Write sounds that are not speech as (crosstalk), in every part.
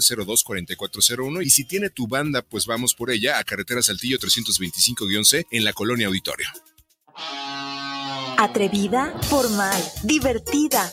1102-4401 y si tiene tu banda, pues vamos por ella a Carretera Saltillo 325-C en la Colonia Auditorio. Atrevida, formal, divertida,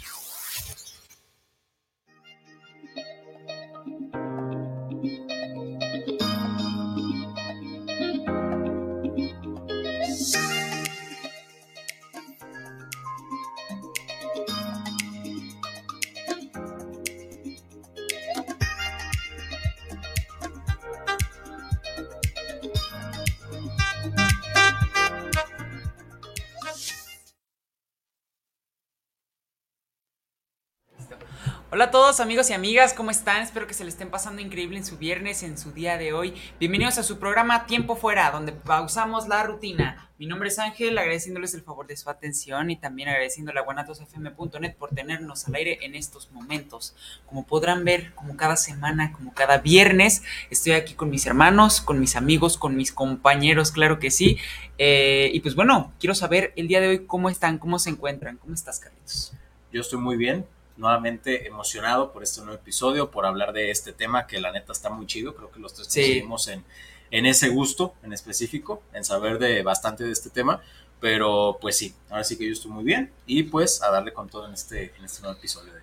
Hola a todos amigos y amigas, ¿cómo están? Espero que se le estén pasando increíble en su viernes, en su día de hoy. Bienvenidos a su programa Tiempo Fuera, donde pausamos la rutina. Mi nombre es Ángel, agradeciéndoles el favor de su atención y también agradeciéndole a guanatosfm.net por tenernos al aire en estos momentos. Como podrán ver, como cada semana, como cada viernes, estoy aquí con mis hermanos, con mis amigos, con mis compañeros, claro que sí. Eh, y pues bueno, quiero saber el día de hoy cómo están, cómo se encuentran. ¿Cómo estás, Carlitos? Yo estoy muy bien, nuevamente emocionado por este nuevo episodio, por hablar de este tema que la neta está muy chido. Creo que los tres coincidimos en, en ese gusto en específico, en saber de bastante de este tema. Pero pues sí, ahora sí que yo estoy muy bien y pues a darle con todo en este, en este nuevo episodio. De...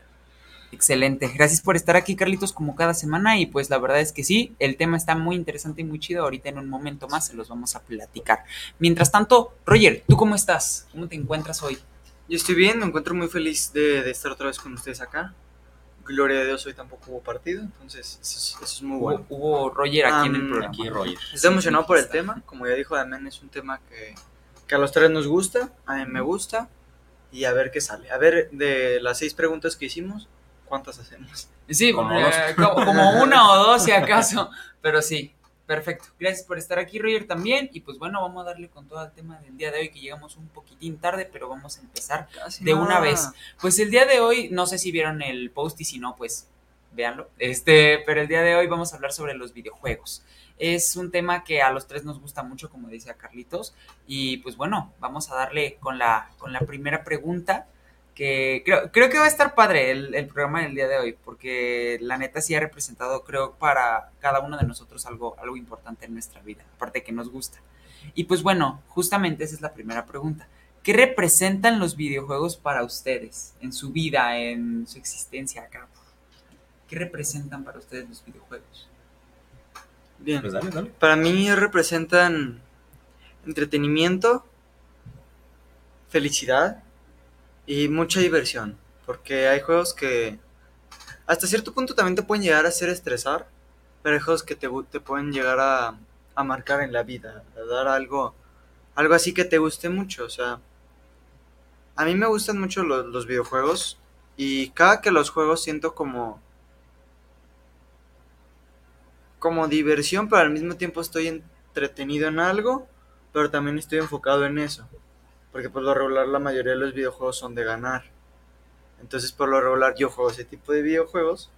Excelente, gracias por estar aquí Carlitos como cada semana y pues la verdad es que sí, el tema está muy interesante y muy chido, ahorita en un momento más se los vamos a platicar. Mientras tanto, Roger, ¿tú cómo estás? ¿Cómo te encuentras hoy? Yo estoy bien, me encuentro muy feliz de, de, estar otra vez con ustedes acá. Gloria a Dios, hoy tampoco hubo partido, entonces eso, es, muy bueno. Hubo, hubo Roger aquí um, en el programa. Aquí Roger. Estoy emocionado por el tema, como ya dijo Damián, es un tema que, que, a los tres nos gusta, a mí me gusta, y a ver qué sale. A ver, de las seis preguntas que hicimos, ¿cuántas hacemos? Sí, como, eh, como, como una o dos si acaso, (laughs) pero sí, Perfecto. Gracias por estar aquí, Roger, también. Y pues bueno, vamos a darle con todo el tema del día de hoy, que llegamos un poquitín tarde, pero vamos a empezar de una vez. Pues el día de hoy, no sé si vieron el post y si no, pues véanlo. Este, pero el día de hoy vamos a hablar sobre los videojuegos. Es un tema que a los tres nos gusta mucho, como decía Carlitos. Y pues bueno, vamos a darle con la, con la primera pregunta que creo, creo que va a estar padre el, programa del día de hoy, porque la neta sí ha representado, creo, para cada uno de nosotros algo, algo importante en nuestra vida, aparte que nos gusta. Y pues bueno, justamente esa es la primera pregunta. ¿Qué representan los videojuegos para ustedes en su vida, en su existencia acá? ¿Qué representan para ustedes los videojuegos? Bien, pues para mí representan entretenimiento, felicidad, y mucha diversión, porque hay juegos que hasta cierto punto también te pueden llegar a hacer estresar, pero hay juegos que te, te pueden llegar a, a, marcar en la vida, a dar algo, algo así que te guste mucho, o sea, a mí me gustan mucho los, los videojuegos y cada que los juegos siento como como diversión, pero al mismo tiempo estoy entretenido en algo, pero también estoy enfocado en eso. Porque por lo regular la mayoría de los videojuegos son de ganar. Entonces por lo regular yo juego ese tipo de videojuegos.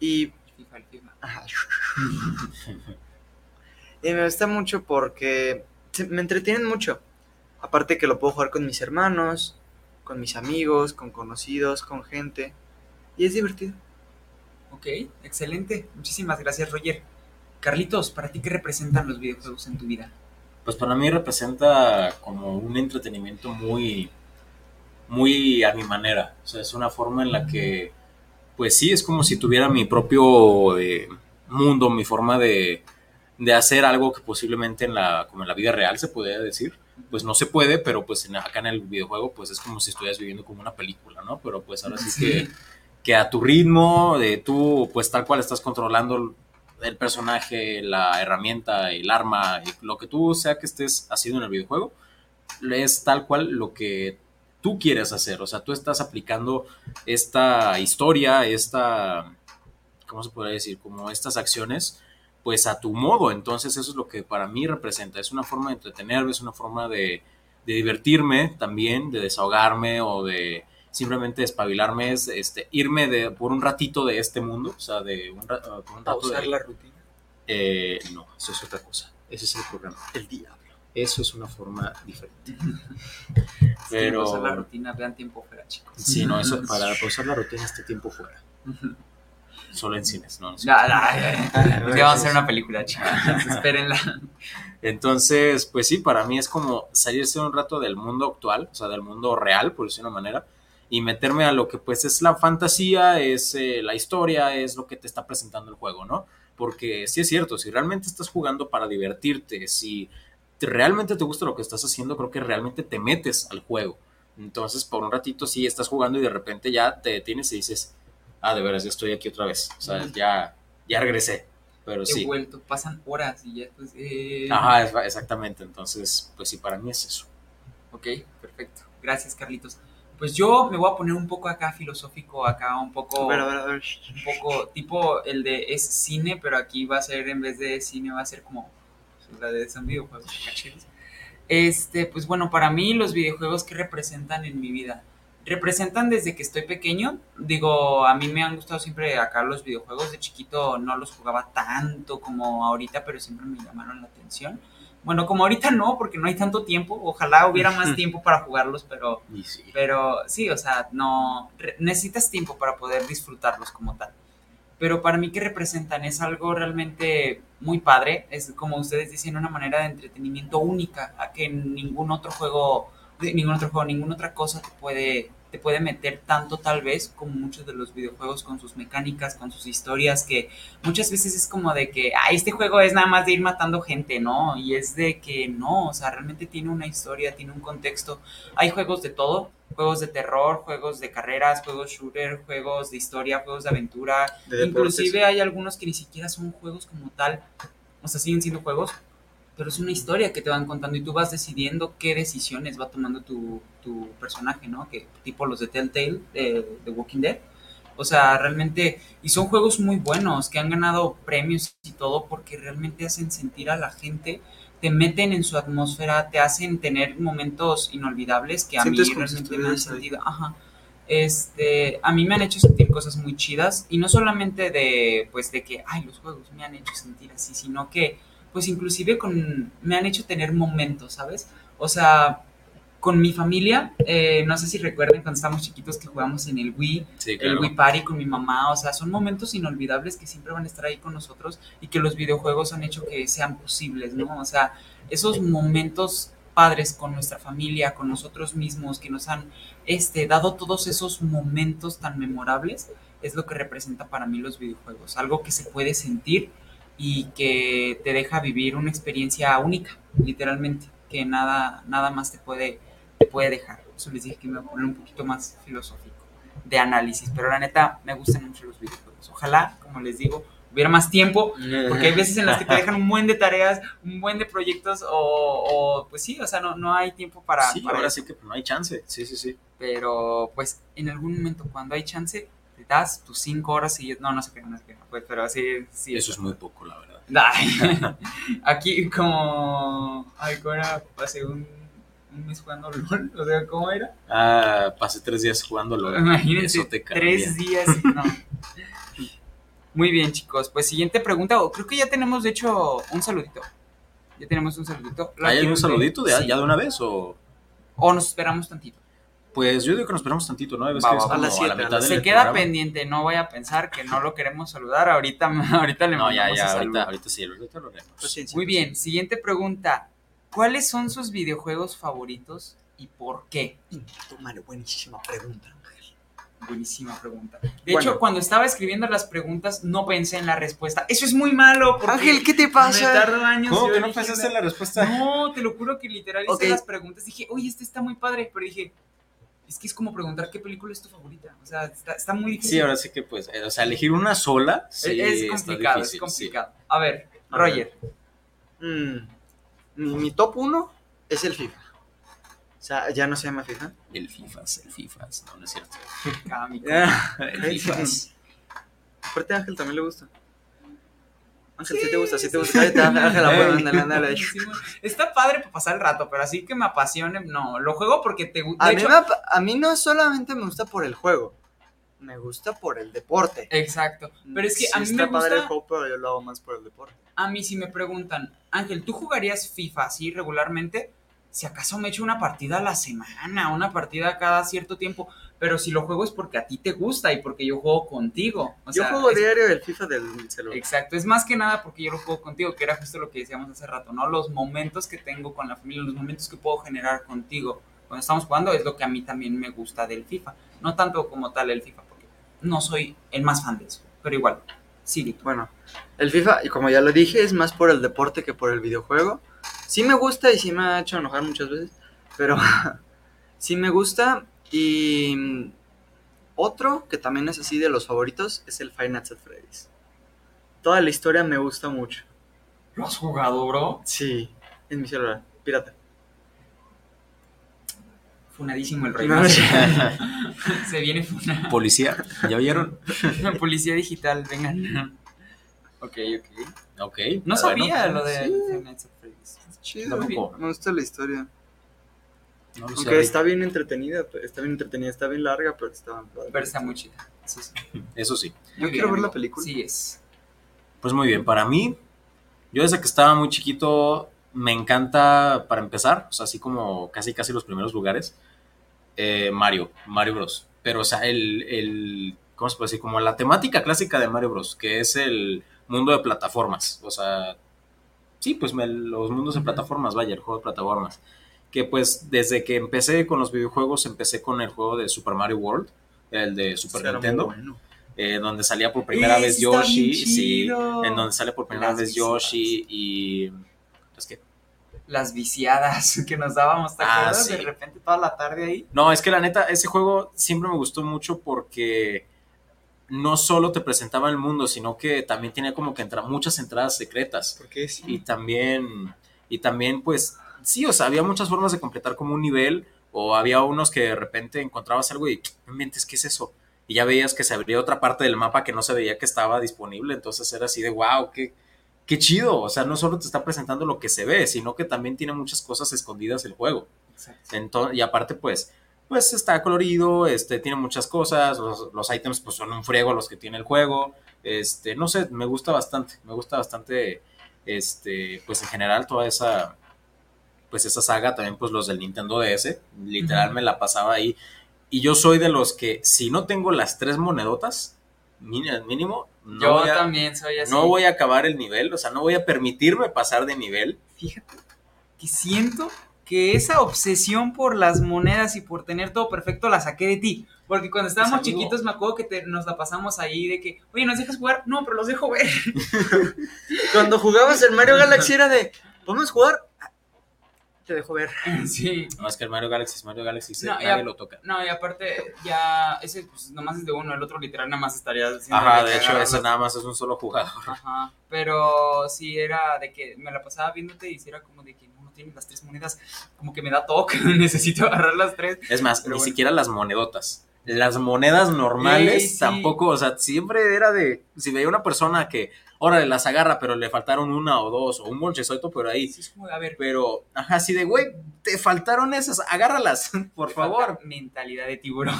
Y... (laughs) y me gusta mucho porque me entretienen mucho. Aparte que lo puedo jugar con mis hermanos, con mis amigos, con conocidos, con gente. Y es divertido. Ok, excelente. Muchísimas gracias, Roger. Carlitos, ¿para ti qué representan los videojuegos en tu vida? Pues para mí representa como un entretenimiento muy, muy a mi manera. O sea, es una forma en la que, pues sí, es como si tuviera mi propio eh, mundo, mi forma de, de hacer algo que posiblemente en la, como en la vida real se podría decir, pues no se puede, pero pues en, acá en el videojuego pues es como si estuvieras viviendo como una película, ¿no? Pero pues ahora sí, que, que a tu ritmo, de tú pues tal cual estás controlando el personaje, la herramienta, el arma, lo que tú sea que estés haciendo en el videojuego, es tal cual lo que tú quieres hacer. O sea, tú estás aplicando esta historia, esta, ¿cómo se podría decir? Como estas acciones, pues a tu modo. Entonces eso es lo que para mí representa. Es una forma de entretenerme, es una forma de, divertirme también, de desahogarme o de simplemente despabilarme, es este, irme de, por un ratito de este mundo, o sea, de un, rato... la rutina? Eh, no, eso es otra cosa. Ese es el programa. El diablo. Eso es una forma diferente. (laughs) Pero. Para la rutina, vean tiempo fuera, chicos. Sí, no, eso, para (laughs) pausar la rutina, este tiempo fuera. Solo en cines, ¿no? (laughs) ya, vamos a hacer una película, chicos. Espérenla. Entonces, pues sí, para mí es como salirse un rato del mundo actual, o sea, del mundo real, por decirlo de una manera, y meterme a lo que pues es la fantasía, es eh, la historia, es lo que te está presentando el juego, ¿no? Porque sí es cierto, si realmente estás jugando para divertirte, si realmente te gusta lo que estás haciendo, creo que realmente te metes al juego. Entonces, por un ratito sí estás jugando y de repente ya te detienes y dices, ah, de veras, ya estoy aquí otra vez. O sea, ya, ya regresé. Pero He vuelto, pasan horas y ya pues... Eh... Ajá, exactamente. Entonces, pues sí, para mí es eso. Ok, perfecto. Gracias, Carlitos. Pues yo me voy a poner un poco acá filosófico, acá un poco... A ver, Un poco tipo el de es cine, pero aquí va a ser, en vez de cine, va a ser como la de son videojuegos Este, pues bueno, para mí los videojuegos que representan en mi vida, representan desde que estoy pequeño. Digo, a mí me han gustado siempre acá los videojuegos. De chiquito no los jugaba tanto como ahorita, pero siempre me llamaron la atención. Bueno, como ahorita no, porque no hay tanto tiempo. Ojalá hubiera más tiempo para jugarlos, pero sí. pero sí, o sea, no necesitas tiempo para poder disfrutarlos como tal pero para mí que representan es algo realmente muy padre, es como ustedes dicen, una manera de entretenimiento única, a que ningún otro juego, ningún otro juego, ninguna otra cosa te puede te puede meter tanto tal vez como muchos de los videojuegos con sus mecánicas, con sus historias, que muchas veces es como de que, ah, este juego es nada más de ir matando gente, ¿no? Y es de que no, o sea, realmente tiene una historia, tiene un contexto. Hay juegos de todo, juegos de terror, juegos de carreras, juegos shooter, juegos de historia, juegos de aventura. Inclusive hay algunos que ni siquiera son juegos como tal, o sea, siguen siendo juegos, pero es una historia que te van contando y tú vas decidiendo qué decisiones va tomando tu, tu personaje, ¿no? Que tipo los de Telltale, de, de Walking Dead. O sea, realmente, y son juegos muy buenos, que han ganado premios y todo, porque realmente hacen sentir a la gente, te meten en su atmósfera, te hacen tener momentos inolvidables que a mí realmente me han sentido, ajá, este, a mí me han hecho sentir cosas muy chidas, y no solamente de, pues, de que, ay, los juegos me han hecho sentir así, sino que pues inclusive con, me han hecho tener momentos, ¿sabes? O sea, con mi familia, eh, no sé si recuerden cuando estábamos chiquitos que jugamos en el Wii, el Wii Party con mi mamá, o sea, son momentos inolvidables que siempre van a estar ahí con nosotros y que los videojuegos han hecho que sean posibles, ¿no? O sea, esos momentos padres con nuestra familia, con nosotros mismos, que nos han este, dado todos esos momentos tan memorables, es lo que representa para mí los videojuegos, algo que se puede sentir y que te deja vivir una experiencia única, literalmente, que nada, nada más te puede, te puede dejar. Eso les dije que me voy a poner un poquito más filosófico de análisis, pero la neta me gustan mucho los videojuegos. Ojalá, como les digo, hubiera más tiempo, porque hay veces en las que te dejan un buen de tareas, un buen de proyectos, o, pues sí, o sea, no, no hay tiempo para... Sí, ahora sí que no hay chance, sí, sí, sí. Pero pues en algún momento cuando hay chance, te das tus cinco horas y no, no sé qué, no sé qué, pues, pero así, sí. Eso es muy poco, la verdad. (laughs) aquí como, ay, ¿cómo era? Pasé un, un, mes jugando (laughs) LOL, o sea, ¿cómo era? Ah, pasé tres días jugando LOL. Imagínense, tres días, no. Muy bien, chicos. Pues siguiente pregunta. Creo que ya tenemos, de hecho, un saludito. Ya tenemos un saludito. ¿Hay un saludito de, ya de una vez o...? O nos esperamos tantito. Pues yo digo que nos esperamos tantito, ¿no? Va, va, a, la mitad Se queda pendiente, no vaya a pensar que no lo queremos saludar. Ahorita, (laughs) ahorita le no, ya, ya, ahorita, ahorita, sí, ahorita lo haremos. Pues Muy bien, siguiente pregunta. ¿Cuáles son sus videojuegos favoritos y por qué? Tómale, buenísima pregunta, Buenísima pregunta. De hecho, cuando estaba escribiendo las preguntas, no pensé en la respuesta. Eso es muy malo. Ángel, ¿qué te pasa? Me tardo años. ¿Cómo que no pensaste en la respuesta? No, te lo juro que literal hice las preguntas. Dije, oye, este está muy padre. Pero dije, es que es como preguntar qué película es tu favorita. O sea, está, muy difícil. Sí, ahora sí que pues, eh, o sea, elegir una sola. Sí, es, complicado, es complicado. A ver, Roger. Mm, mi, top uno es el FIFA. O sea, ya no se llama FIFA. El FIFA, el FIFA, no, no es cierto. (laughs) el FIFA. Aparte a Ángel también le gusta. Ángel, sí, te gusta, sí te gusta. Ángel, ándale, ándale. (laughs) Está padre para pasar el rato, pero así que me apasione, no. Lo juego porque te gusta. A, a mí no solamente me gusta por el juego, me gusta por el deporte. Exacto. Pero es que a mí está me gusta. padre el juego, pero yo lo hago más por el deporte. A mí, si me preguntan, Ángel, ¿tú jugarías FIFA así regularmente? Si acaso me echo una partida a la semana, una partida cada cierto tiempo pero si lo juego es porque a ti te gusta y porque yo juego contigo. yo juego diario el FIFA del celular. Exacto, es más que nada porque yo lo juego contigo, que era justo lo que decíamos hace rato, ¿no? Los momentos que tengo con la familia, los momentos que puedo generar contigo cuando estamos jugando es lo que a mí también me gusta del FIFA. No tanto como tal el FIFA, porque no soy el más fan de eso, pero igual, sí. Bueno, el FIFA, y como ya lo dije, es más por el deporte que por el videojuego. Sí me gusta y sí me ha hecho enojar muchas veces, pero (laughs) sí me gusta y otro que también es así de los favoritos es el Five Nights at Freddy's. Toda la historia me gusta mucho. ¿Lo has jugado, bro? Sí, en mi celular, pirata. Funadísimo el rey. (laughs) Se viene funado. Policía, ¿ya oyeron? (laughs) Policía digital, vengan. Ok, ok. Ok. No sabía lo de Five Nights at Freddy's. Chido, me gusta la historia. Aunque está bien entretenida, está bien entretenida, está bien larga, pero está, pero está muy chida. Eso sí. (laughs) Yo quiero ver la película. Sí es. Pues muy bien, para mí, yo desde que estaba muy chiquito me encanta, para empezar, o sea, así como casi casi los primeros lugares, eh, Mario, Mario Bros. Pero, o sea, el, el, ¿cómo se puede decir? Como la temática clásica de Mario Bros, que es el mundo de plataformas. O sea, sí, pues los mundos de plataformas, vaya, el juego de plataformas que pues desde que empecé con los videojuegos, empecé con el juego de Super Mario World, el de Super Nintendo. Eh, donde salía por primera vez Yoshi, sí, en donde sale por primera vez Yoshi y es que las viciadas (laughs) que nos dábamos, ¿te ah, acuerdas? De repente toda la tarde ahí. No, es que la neta, ese juego siempre me gustó mucho porque no solo te presentaba el mundo, sino que también tenía como que entra, muchas entradas secretas. ¿Por qué sí? Y también, y también pues sí, o sea, había muchas formas de completar como un nivel, o había unos que de repente encontrabas algo y no mentes, ¿qué es eso? Y ya veías que se abría otra parte del mapa que no se veía que estaba disponible, entonces era así de wow, qué, qué chido, o sea, no solo te está presentando lo que se ve, sino que también tiene muchas cosas escondidas el juego. Entonces, y aparte, pues, pues está colorido, este, tiene muchas cosas, los, los, ítems pues son un friego los que tiene el juego, este, no sé, me gusta bastante, me gusta bastante, este, pues en general toda esa, pues esa saga, también pues los del Nintendo DS, literal me la pasaba ahí. Y yo soy de los que si no tengo las tres monedotas, mínimo, no yo voy a, también soy así. No voy a acabar el nivel, o sea, no voy a permitirme pasar de nivel. Fíjate que siento que esa obsesión por las monedas y por tener todo perfecto la saqué de ti. Porque cuando estábamos chiquitos me acuerdo que nos la pasamos ahí de que, oye, ¿nos dejas jugar? No, pero los dejo ver. (laughs) cuando jugabas el Mario Galaxy era de, ¿podemos jugar? te dejo ver. (laughs) Sí. No, es que el Mario Galaxy es Mario Galaxy, no, nadie lo toca. No, y aparte, ya, ese pues nomás es de uno, el otro literal nada más estaría haciendo. Ajá, de hecho, ese nada más es un solo jugador. Ajá, pero sí era de que me la pasaba viéndote y hiciera como de que las tres monedas, como que me da toque, (laughs) necesito agarrar las tres. Es más, ni siquiera las monedotas las monedas normales tampoco, o sea, siempre era de, si veía una persona que órale, las agarra, pero le faltaron una o dos, o un monchezoito por ahí. Sí, a ver. Pero, ajá, así de, güey, te faltaron esas, agárralas, (laughs) por favor. Mentalidad de tiburón.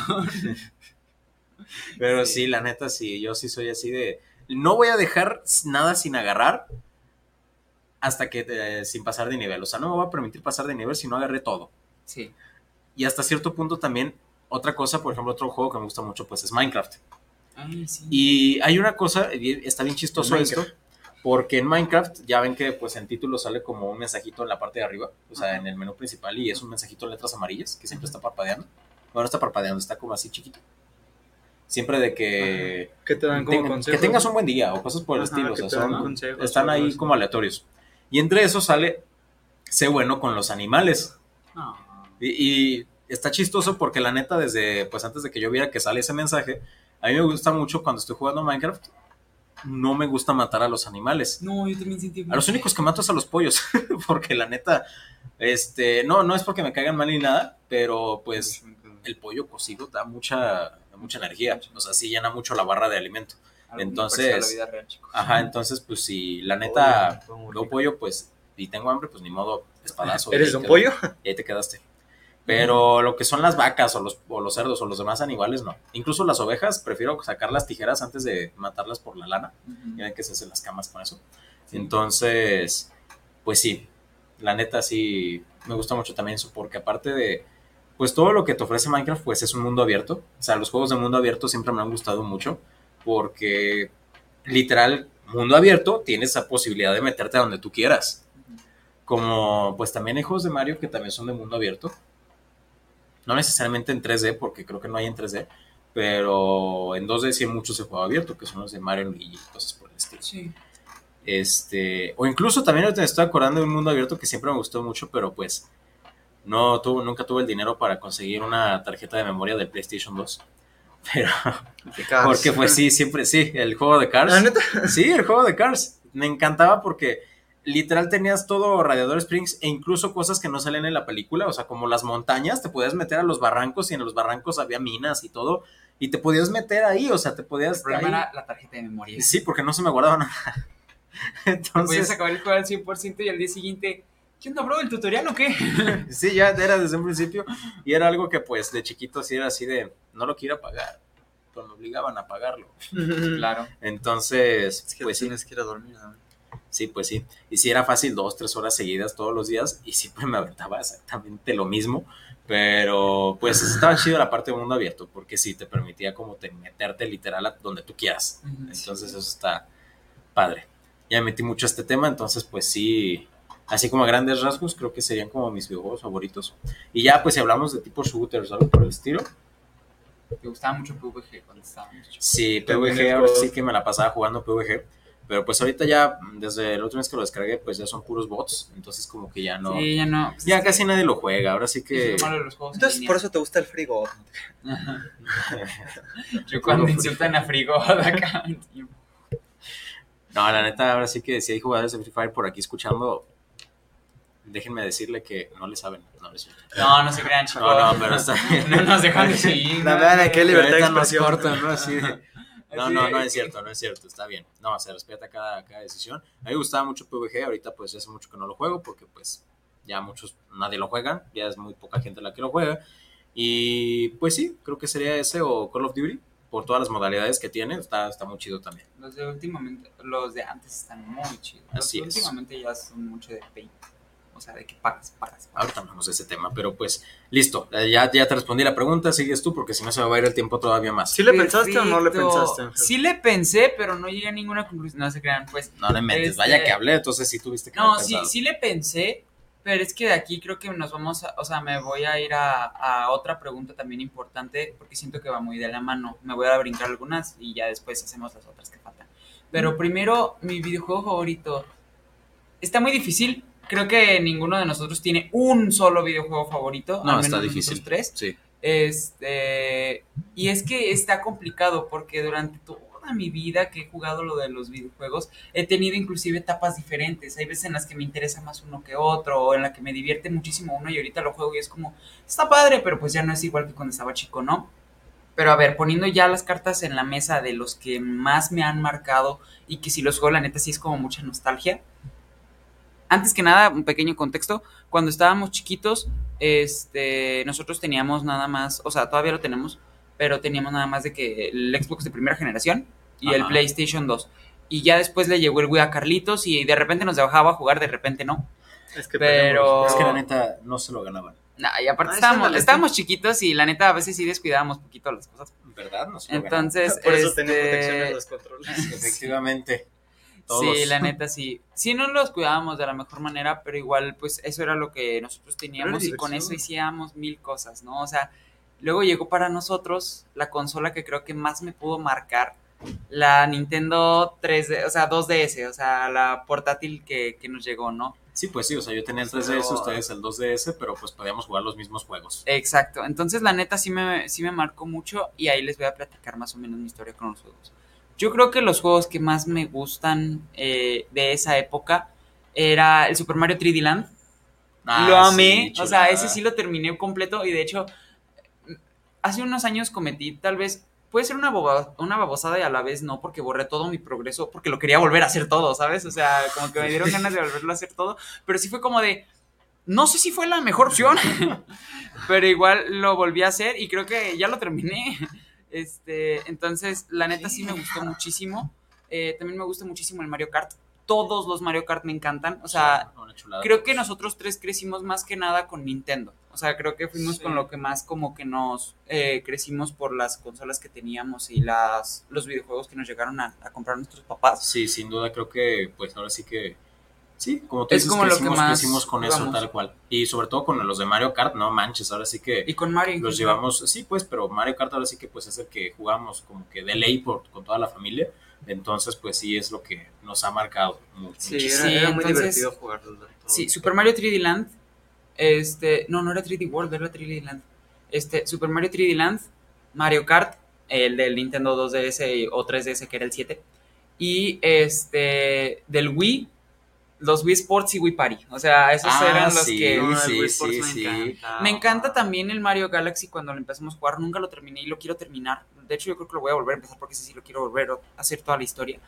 pero sí. la neta, sí, yo sí soy así de, no voy a dejar nada sin agarrar hasta que, eh, sin pasar de nivel. O sea, no me voy a permitir pasar de nivel si no agarré todo. Sí. Y hasta cierto punto también, otra cosa, por ejemplo, otro juego que me gusta mucho, pues es Minecraft. Y hay una cosa, está bien chistoso esto, porque en Minecraft ya ven que pues en título sale como un mensajito en la parte de arriba, o sea, en el menú principal y es un mensajito en letras amarillas que siempre está parpadeando. Bueno, no está parpadeando, está como así chiquito. Siempre de que... Que te dan como consejos. Que tengas un buen día o cosas por el Ajá, estilo. que o te sea, dan son- consejos están ahí como aleatorios. Y entre eso sale, sé bueno con los animales. Y, y está chistoso porque la neta, desde pues antes de que yo viera que sale ese mensaje, a mí me gusta mucho cuando estoy jugando Minecraft, no me gusta matar a los animales. No, yo también sentí. A los únicos que mato es a los pollos, (laughs) porque la neta, este, no, no es porque me caigan mal ni nada, pero pues el pollo cocido da mucha, da mucha energía, o sea, sí llena mucho la barra de alimento. Algo entonces- parecido a la vida real, chicos. Ajá, entonces pues si la neta rico. pollo, pues, y tengo hambre, pues ni modo, espadazo. ¿Eres un pollo? Y ahí te quedaste. Pero lo que son las vacas o los, o los cerdos o los demás animales, no. Incluso las ovejas, prefiero sacar las tijeras antes de matarlas por la lana. Ujú. Ya ven que se hacen las camas con eso. Entonces, pues sí, la neta sí me gusta mucho también eso, porque aparte de, pues todo lo que te ofrece Minecraft, pues es un mundo abierto. O sea, los juegos de mundo abierto siempre me han gustado mucho, porque literal, mundo abierto, tienes esa posibilidad de meterte a donde tú quieras. Como, pues también hay juegos de Mario que también son de mundo abierto. No necesariamente en 3D, porque creo que no hay en 3D, pero en 2D sí hay muchos de juego abierto, que son los de Mario y cosas por el estilo. Sí. Este, o incluso también me estoy acordando de un mundo abierto que siempre me gustó mucho, pero pues no tuvo, nunca tuve el dinero para conseguir una tarjeta de memoria del PlayStation 2. Pero, porque pues sí, siempre sí, el juego de Cars. ¿La neta? Sí, el juego de Cars. Me encantaba porque literal tenías todo Radiador Springs e incluso cosas que no salen en la película, o sea, como las montañas, te podías meter a los barrancos y en los barrancos había minas y todo, y te podías meter ahí, o sea, te El podías... problema ahí- era la tarjeta de memoria. Sí, porque no se me guardaba nada. (laughs) Podías Entonces, acabar el juego al 100% y al día siguiente, ¿qué onda, bro? ¿El tutorial o qué? (laughs) sí, ya era desde un principio, y era algo que pues de chiquito sí era así de, no lo quiero pagar, pero me obligaban a pagarlo. (laughs) claro. Entonces, Es que pues sí, tienes que ir a dormir. ¿no? Sí, pues sí. Y sí era fácil dos, tres horas seguidas todos los días y siempre me aventaba exactamente lo mismo. Pero pues (laughs) estaba chido la parte de mundo abierto porque sí te permitía como te meterte literal a donde tú quieras. Entonces eso está padre. Ya me metí mucho a este tema, entonces pues sí, así como a grandes rasgos creo que serían como mis videojuegos favoritos. Y ya pues si hablamos de tipo shooters o algo por el estilo, Te gustaba mucho PvG cuando estábamos. Sí, PvG, ahora sí que me la pasaba jugando PvG. Pero pues ahorita ya, desde el otro mes que lo descargué, pues ya son puros bots. Entonces como que ya no... Sí, ya no. pues ya que casi nadie lo juega. Ahora sí que... es lo malo de los juegos. en Entonces, por eso te gusta el frigo. Ajá. (laughs) Yo cuando (laughs) insultan a Frigod (laughs) acá. No, la neta, ahora sí que si hay jugadores de Free Fire por aquí escuchando, déjenme decirle que no le saben. No, no es cierto. No, no se crean, chicos. No, no, pero está (laughs) bien. No nos dejan (laughs) de seguir. La ¿no? verdad, qué libertad de expresión. cortan, ¿no? Así de- No, no, no es cierto, no es cierto, está bien. No, se respeta cada, cada decisión. A mí me gustaba mucho PvG, ahorita pues ya hace mucho que no lo juego porque pues ya muchos, nadie lo juega, ya es muy poca gente la que lo juega. Y pues sí, creo que sería ese o Call of Duty, por todas las modalidades que tiene, está, está muy chido también. Los de últimamente, los de antes están muy chidos. Los Así de es. últimamente ya son mucho de pay. O sea, de que pagas, pagas, pagas. Ahorita hablamos de ese tema, pero pues listo, eh, ya, ya te respondí la pregunta, sigues tú porque si no se me va a ir el tiempo todavía más. ¿Sí le pensaste o no le pensaste? Ángel? Sí le pensé, pero no llegué a ninguna conclusión. No se crean, pues. No le mentes, Este- vaya que hablé, entonces sí tuviste que No, haber sí, sí le pensé, pero es que de aquí creo que nos vamos a, o sea, me voy a ir a, a otra pregunta también importante, porque siento que va muy de la mano. Me voy a brincar algunas y ya después hacemos las otras que faltan. Pero primero, mi videojuego favorito. Está muy difícil. Creo que ninguno de nosotros tiene un solo videojuego favorito. No, al está difícil. tres. Sí. Este, y es que está complicado porque durante toda mi vida que he jugado lo de los videojuegos, he tenido inclusive etapas diferentes. Hay veces en las que me interesa más uno que otro, o en la que me divierte muchísimo uno y ahorita lo juego y es como, está padre, pero pues ya no es igual que cuando estaba chico, ¿no? Pero a ver, poniendo ya las cartas en la mesa de los que más me han marcado y que si los juego, la neta sí es como mucha nostalgia. Antes que nada, un pequeño contexto. Cuando estábamos chiquitos, este, nosotros teníamos nada más, o sea, todavía lo tenemos, pero teníamos nada más de que el Xbox de primera generación y el. PlayStation 2. Y ya después le llegó el Wii a Carlitos y de repente nos dejaba jugar, de repente no. Es que Pero-. Es que la neta no se lo ganaban. Nah, y aparte Ay, estábamos, estábamos chiquitos y la neta a veces sí descuidábamos poquito las cosas. ¿Verdad? No se lo. Entonces, Por eso tenía este, protección en los controles. (laughs) Efectivamente. Todos. Sí, la neta sí. Sí no los cuidábamos de la mejor manera, pero igual pues eso era lo que nosotros teníamos y con eso hacíamos mil cosas, ¿no? O sea, Luego llegó para nosotros la consola que creo que más me pudo marcar, la Nintendo 3D, o sea, 2DS, o sea, la portátil que, que nos llegó, ¿no? Sí, pues sí, o sea, yo tenía el 3DS, ustedes el 2DS, pero pues podíamos jugar los mismos juegos. Exacto, entonces la neta sí me, sí me marcó mucho y ahí les voy a platicar más o menos mi historia con los juegos. Yo creo que los juegos que más me gustan eh, de esa época era el Super Mario 3D Land. Ah, lo amé, sí, o sea, ese sí lo terminé completo y de hecho hace unos años cometí tal vez puede ser una, boba- una babosada y a la vez no, porque borré todo mi progreso, porque lo quería volver a hacer todo, ¿sabes? O sea, como que me dieron ganas de volverlo a hacer todo, pero sí fue como de, no sé si fue la mejor opción, (laughs) pero igual lo volví a hacer y creo que ya lo terminé. Este, entonces, la neta sí me gustó muchísimo. Eh, también me gusta muchísimo el Mario Kart. Todos los Mario Kart me encantan. O sea, creo que nosotros tres crecimos más que nada con Nintendo. O sea, creo que fuimos Sí. con lo que más como que nos eh, crecimos por las consolas que teníamos y las los videojuegos que nos llegaron a, a comprar nuestros papás. Sí, sin duda creo que, pues ahora sí que. Sí, como tú Es dices, como lo que crecimos, más crecimos con eso tal cual. Y sobre todo con los de Mario Kart, no manches, ahora sí que Y con Mario. los incluso. llevamos, sí, pues, pero Mario Kart ahora sí que pues es el que jugamos como que de ley por, con toda la familia. Entonces, pues sí es lo que nos ha marcado mucho. Sí, muchísimo. era, Sí, era muy entonces- divertido. Sí, Super Mario 3D Land. Este, no, no era 3D World, era 3D Land. Este, Super Mario 3D Land, Mario Kart, el del Nintendo 2DS o 3DS que era el 7. Y este, del Wii, los Wii Sports y Wii Party. O sea, esos Ah, eran los sí. que... No, sí, Wii Sports sí, me sí. encanta. Me encanta también el Mario Galaxy cuando lo empezamos a jugar. Nunca lo terminé y lo quiero terminar. De hecho, yo creo que lo voy a volver a empezar porque ese sí lo quiero volver a hacer toda la historia.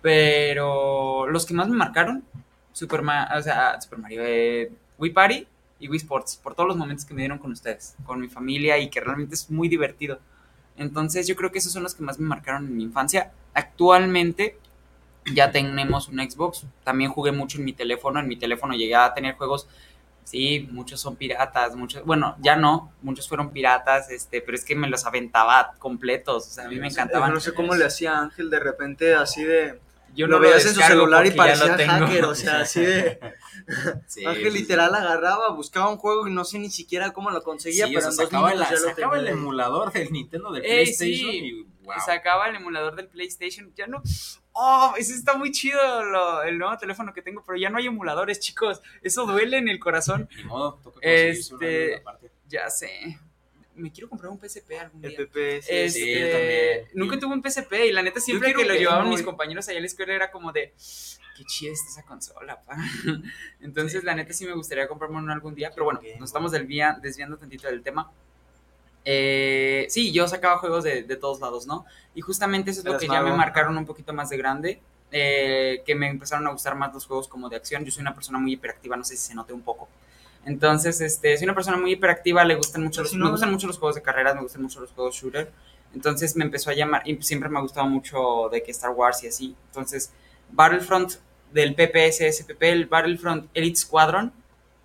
Pero los que más me marcaron, Super, Ma- o sea, Super Mario, eh, Wii Party y Wii Sports, por todos los momentos que me dieron con ustedes, con mi familia y que realmente es muy divertido. Entonces, yo creo que esos son los que más me marcaron en mi infancia. Actualmente ya tenemos un Xbox. También jugué mucho en mi teléfono. En mi teléfono llegué a tener juegos Sí, muchos son piratas, muchos, bueno, ya no, muchos fueron piratas, este, pero es que me los aventaba completos, o sea, a mí me encantaban. No sé cómo le hacía Ángel de repente así de... Yo lo no veías en su celular y lo parecía hacker, o sea, así de... (laughs) (laughs) Sí, Ángel literal agarraba, buscaba un juego y no sé ni siquiera cómo lo conseguía, Sí, pero o en sea, dos sacaba, la- ya lo sacaba el emulador del Nintendo de Ey, PlayStation sí. y wow. Sacaba el emulador del PlayStation, ya no. Oh, eso está muy chido, lo- el nuevo teléfono que tengo, pero ya no hay emuladores, chicos. Eso duele en el corazón. Ni modo, toca Este. Ya sé. Me quiero comprar un PSP algún El día. PP, sí, Este, sí, yo también. Nunca tuve un PSP y la neta siempre que lo llevaban mis compañeros allá a la escuela era como de qué chida está esa consola, pa. (laughs) Entonces la neta sí me gustaría comprarme uno algún día, pero bueno, nos estamos desvia- desviando tantito del tema. Eh, sí, yo sacaba juegos de, de todos lados, ¿no? Y justamente eso es lo que ya me marcaron un poquito más de grande, eh, que me empezaron a gustar más los juegos como de acción. Yo soy una persona muy hiperactiva, no sé si se note un poco. Entonces, este, soy una persona muy hiperactiva, le gustan mucho los, Casi me no. gustan mucho los juegos de carreras, me gustan mucho los juegos shooter. Entonces me empezó a llamar, y siempre me ha gustado mucho de que Star Wars y así. Entonces, Battlefront del PPS, SPP, el Battlefront Elite Squadron,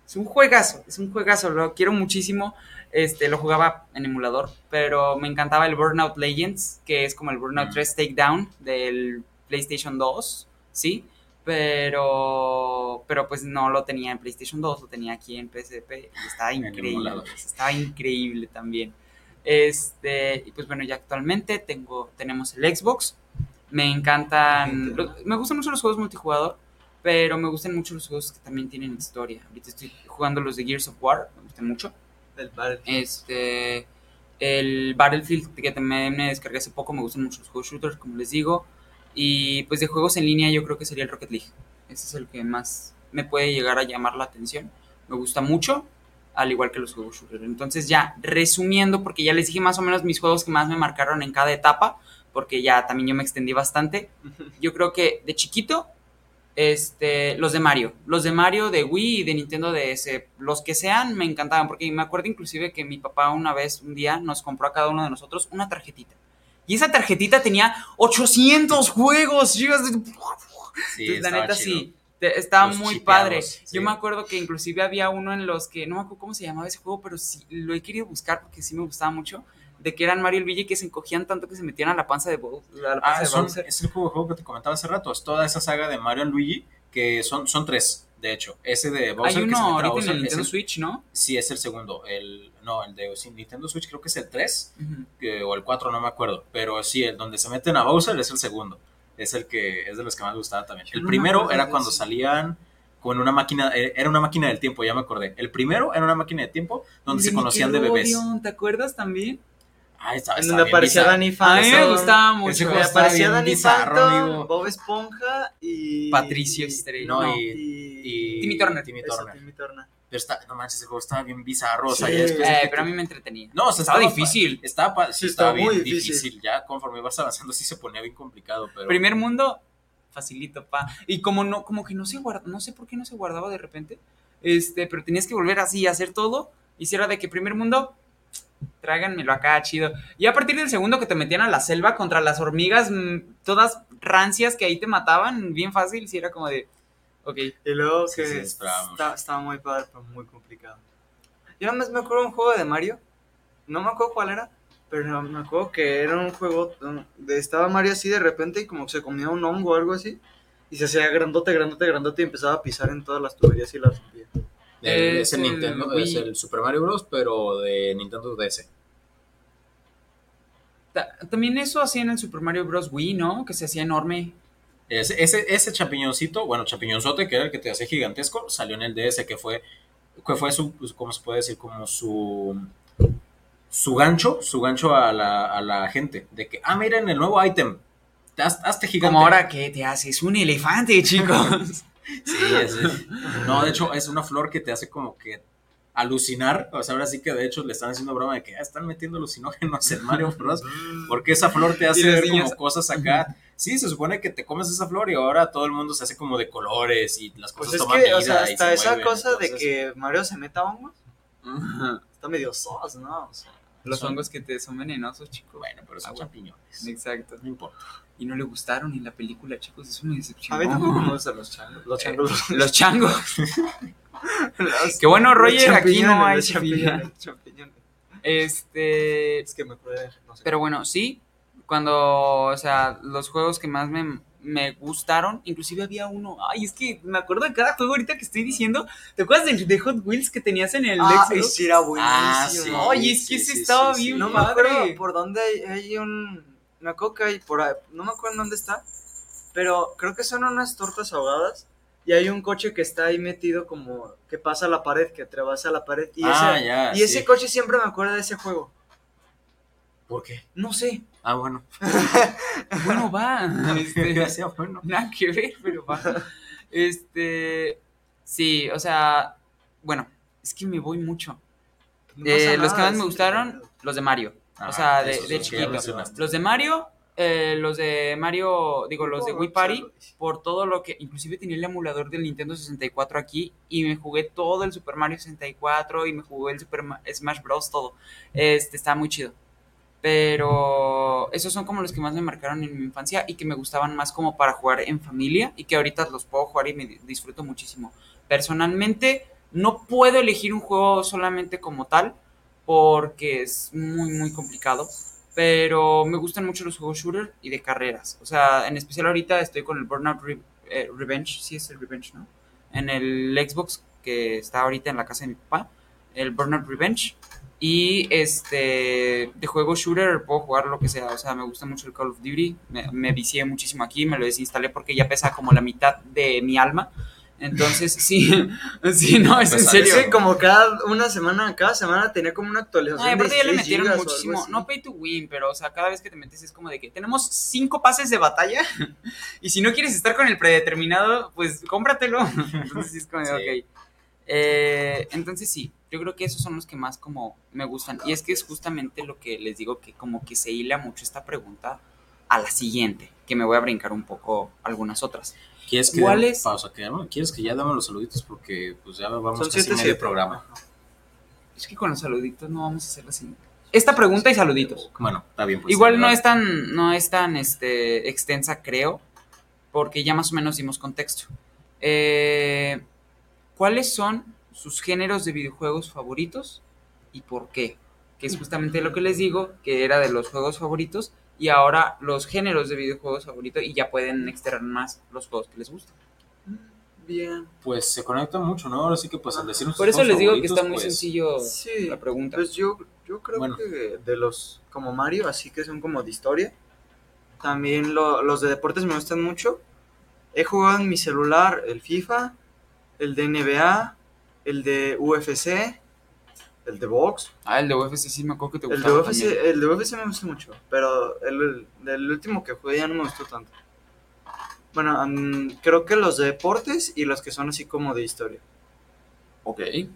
es un juegazo, es un juegazo, lo quiero muchísimo. Este, lo jugaba en emulador, pero me encantaba el Burnout Legends, que es como el Burnout Mm. 3 Takedown del PlayStation 2, ¿sí? Pero, pero pues no lo tenía en PlayStation 2, lo tenía aquí en PSP y estaba increíble, estaba increíble también. Este, y pues bueno, ya actualmente tengo, tenemos el Xbox, me encantan, me gustan mucho los juegos multijugador, pero me gustan mucho los juegos que también tienen historia. Ahorita estoy jugando los de Gears of War, me gustan mucho. Este, el Battlefield que también me descargué hace poco, me gustan mucho los juegos shooters, como les digo. Y pues de juegos en línea yo creo que sería el Rocket League. Ese es el que más me puede llegar a llamar la atención. Me gusta mucho, al igual que los juegos shooters. Entonces ya, resumiendo, porque ya les dije más o menos mis juegos que más me marcaron en cada etapa, porque ya también yo me extendí bastante. (laughs) Yo creo que de chiquito, este, los de Mario, los de Mario, de Wii y de Nintendo DS, los que sean me encantaban, porque me acuerdo inclusive que mi papá una vez, un día, nos compró a cada uno de nosotros una tarjetita. Y esa tarjetita tenía 800 juegos. Sí, Entonces, la neta chido. sí, te- estaba Los muy padre. sí. Yo me acuerdo que inclusive había uno en los que, no me acuerdo cómo se llamaba ese juego, pero sí, lo he querido buscar porque sí me gustaba mucho, de que eran Mario y Luigi que se encogían tanto que se metían a la panza de, Bo- a la panza Ah, de son- Bowser. es el juego, juego que te comentaba hace rato. Es toda esa saga de Mario y Luigi, que son, son tres. de hecho. Ese de Bowser Hay que se uno ahorita en Bowser el es Nintendo Switch, ¿no? Sí, es el segundo. El, no, el de sí, Nintendo Switch creo que es el 3 Ujú. que- o el 4, no me acuerdo. Pero sí, el donde se meten a Bowser es el segundo. Es el que es de los que más me gustaba también. Yo El no primero era cuando salían con una máquina, eh, era una máquina del tiempo, ya me acordé. El primero era una máquina de tiempo donde se conocían de bebés. ¿Te acuerdas también? Ah, En donde aparecía bizarro. Danny A mí Phantom. me gustaba mucho. estaba aparecía Danny bizarro, Phantom, amigo. Bob Esponja y... Patricio Estrella. No, No. y, y- y- Timmy Turner. Timmy Eso, Turner. Timmy Turner. Pero está, no manches, ese juego estaba bien bizarro. O sea, Sí. ya después Eh, pero a mí me entretenía. No, o sea, estaba estaba difícil. Estaba, pa- sí, Sí, estaba bien muy difícil. difícil. Ya conforme ibas avanzando sí se ponía bien complicado, pero... Primer mundo, facilito, pa. Y como no, como que no se guarda, no sé por qué no se guardaba de repente. Este, pero tenías que volver así a hacer todo. Hiciera de que primer mundo, tráiganmelo acá, chido. Y a partir del segundo que te metían a la selva contra las hormigas, mm, todas rancias que ahí te mataban, bien fácil, si era como de. Ok. Y luego Sí, que sí, esperábamos. está- estaba muy padre, pero muy complicado. Yo nada más me acuerdo de un juego de Mario. No me acuerdo cuál era, pero me acuerdo que era un juego donde estaba Mario así de repente y como que se comía un hongo o algo así. Y se hacía grandote, grandote, grandote y empezaba a pisar en todas las tuberías y las rompía. El- Es el el Nintendo, es el Super Mario Bros, pero de Nintendo DS. Ta- También eso hacía en el Super Mario Bros. Wii, ¿no? Que se hacía enorme. Ese, ese, ese champiñoncito, bueno, champiñonzote, que era el que te hacía gigantesco, salió en el DS, que fue, que fue su, pues, ¿cómo se puede decir? Como su, su gancho, su gancho a la, a la gente, de que, ah, miren el nuevo ítem, haz- hazte gigante. Como ahora que te haces un elefante, (laughs) chicos. Sí, es, es- no, de hecho, es una flor que te hace como que alucinar, o sea, ahora sí que de hecho le están haciendo broma de que ah, están metiendo alucinógenos en Mario Bros. (laughs) Porque esa flor te hace ver como cosas acá. Sí, se supone que te comes esa flor y ahora todo el mundo se hace como de colores y las Pues cosas es toman que, vida o sea, hasta se esa mueven, cosa de que Mario se meta hongos, está medio sos, ¿no? O sea, Los Son- hongos que te son venenosos, chicos. Bueno, pero son Ah, champiñones. Exacto. No importa. Y no le gustaron en la película, chicos. Es una decepción. a mí tampoco me gustan los changos. Los Eh, changos. Los changos. (laughs) Los- Qué bueno, Roger, aquí no hay los champiñones. champiñones, (laughs) champiñones. Este. Es que me acuerdo, no sé. Pero bueno, sí. Cuando, o sea, los juegos que más me, me gustaron, inclusive había uno. Ay, es que me acuerdo de cada juego ahorita que estoy diciendo. ¿Te acuerdas del de Hot Wheels que tenías en el Ah, Xbox? era buenísimo. Ah, sí. Oye, es que sí, ese sí, estaba bien No me acuerdo por dónde hay, hay un. Me acuerdo que hay por ahí. No me acuerdo en dónde está. Pero creo que son unas tortas ahogadas. Y hay un coche que está ahí metido como que pasa la pared, que atraviesa la pared. Y, Ah, ese, ya, y ese coche siempre me acuerda de ese juego. ¿Por qué? No sé. Ah, bueno. (laughs) Bueno, va. (laughs) Este, (laughs) bueno. Nada que ver, pero va. Este. Sí, o sea. Bueno, es que me voy mucho. No Eh, los que más me gustaron, los de Mario. Ah, o sea, de, esos de chiquito. Los de Mario, eh, los de Mario, digo, los de Oh, Wii Party, por todo lo que. Inclusive tenía el emulador del Nintendo 64 aquí y me jugué todo el Super Mario 64 y me jugué el Super Ma- Smash Bros. Todo. Este, está muy chido. Pero esos son como los que más me marcaron en mi infancia y que me gustaban más como para jugar en familia y que ahorita los puedo jugar y me di- disfruto muchísimo. Personalmente, no puedo elegir un juego solamente como tal porque es muy, muy complicado. Pero me gustan mucho los juegos shooter y de carreras. O sea, en especial ahorita estoy con el Burnout Re- eh, Revenge. Sí, es el Revenge, ¿no? En el Xbox que está ahorita en la casa de mi papá. El Burnout Revenge. Y este, de juego shooter puedo jugar lo que sea. O sea, me gusta mucho el Call of Duty. Me, me vicié muchísimo aquí. Me lo desinstalé porque ya pesa como la mitad de mi alma. Entonces, sí, (laughs) sí, no, es en serio. Sí, como cada una semana, cada semana tenía como una actualización. Ay, aparte ya le 16 metieron muchísimo, no pay to win, pero o sea, cada vez que te metes es como de que tenemos cinco pases de batalla (laughs) y si no quieres estar con el predeterminado, pues cómpratelo. (laughs) Entonces sí es como de, Sí. ok. Eh, entonces sí, yo creo que esos son los que más como me gustan. Y es que es justamente lo que les digo que como que se hila mucho esta pregunta a la siguiente, que me voy a brincar un poco algunas otras. ¿Quieres que ¿Cuál dé- es? pausa? que- ¿Quieres que ya damos los saluditos? Porque pues ya vamos Son casi siete, medio siete. programa. Es que con los saluditos no vamos a hacer así. Esta pregunta y saluditos. Bueno, está bien. Pues, Igual no es tan, no es tan este, extensa, creo, porque ya más o menos dimos contexto. Eh, ¿Cuáles son sus géneros de videojuegos favoritos y por qué? Que es justamente lo que les digo, que era de los juegos favoritos y ahora los géneros de videojuegos favoritos y ya pueden externar más los juegos que les gustan. bien. Pues se conecta mucho, ¿no? Ahora sí que pues al decir Por eso les digo que está muy sencillo Sí, la pregunta. Pues yo, yo creo Bueno. que de los como Mario, así que son como de historia. También lo- los de deportes me gustan mucho. He jugado en mi celular el FIFA, el de NBA, el de UFC, el de box. Ah, el de UFC sí me acuerdo que te El de gustaba UFC, también. el de UFC me gusta mucho, pero el, el- el último que jugué ya no me gustó tanto. Bueno, mm, creo que los de deportes y los que son así como de historia. Ok. Como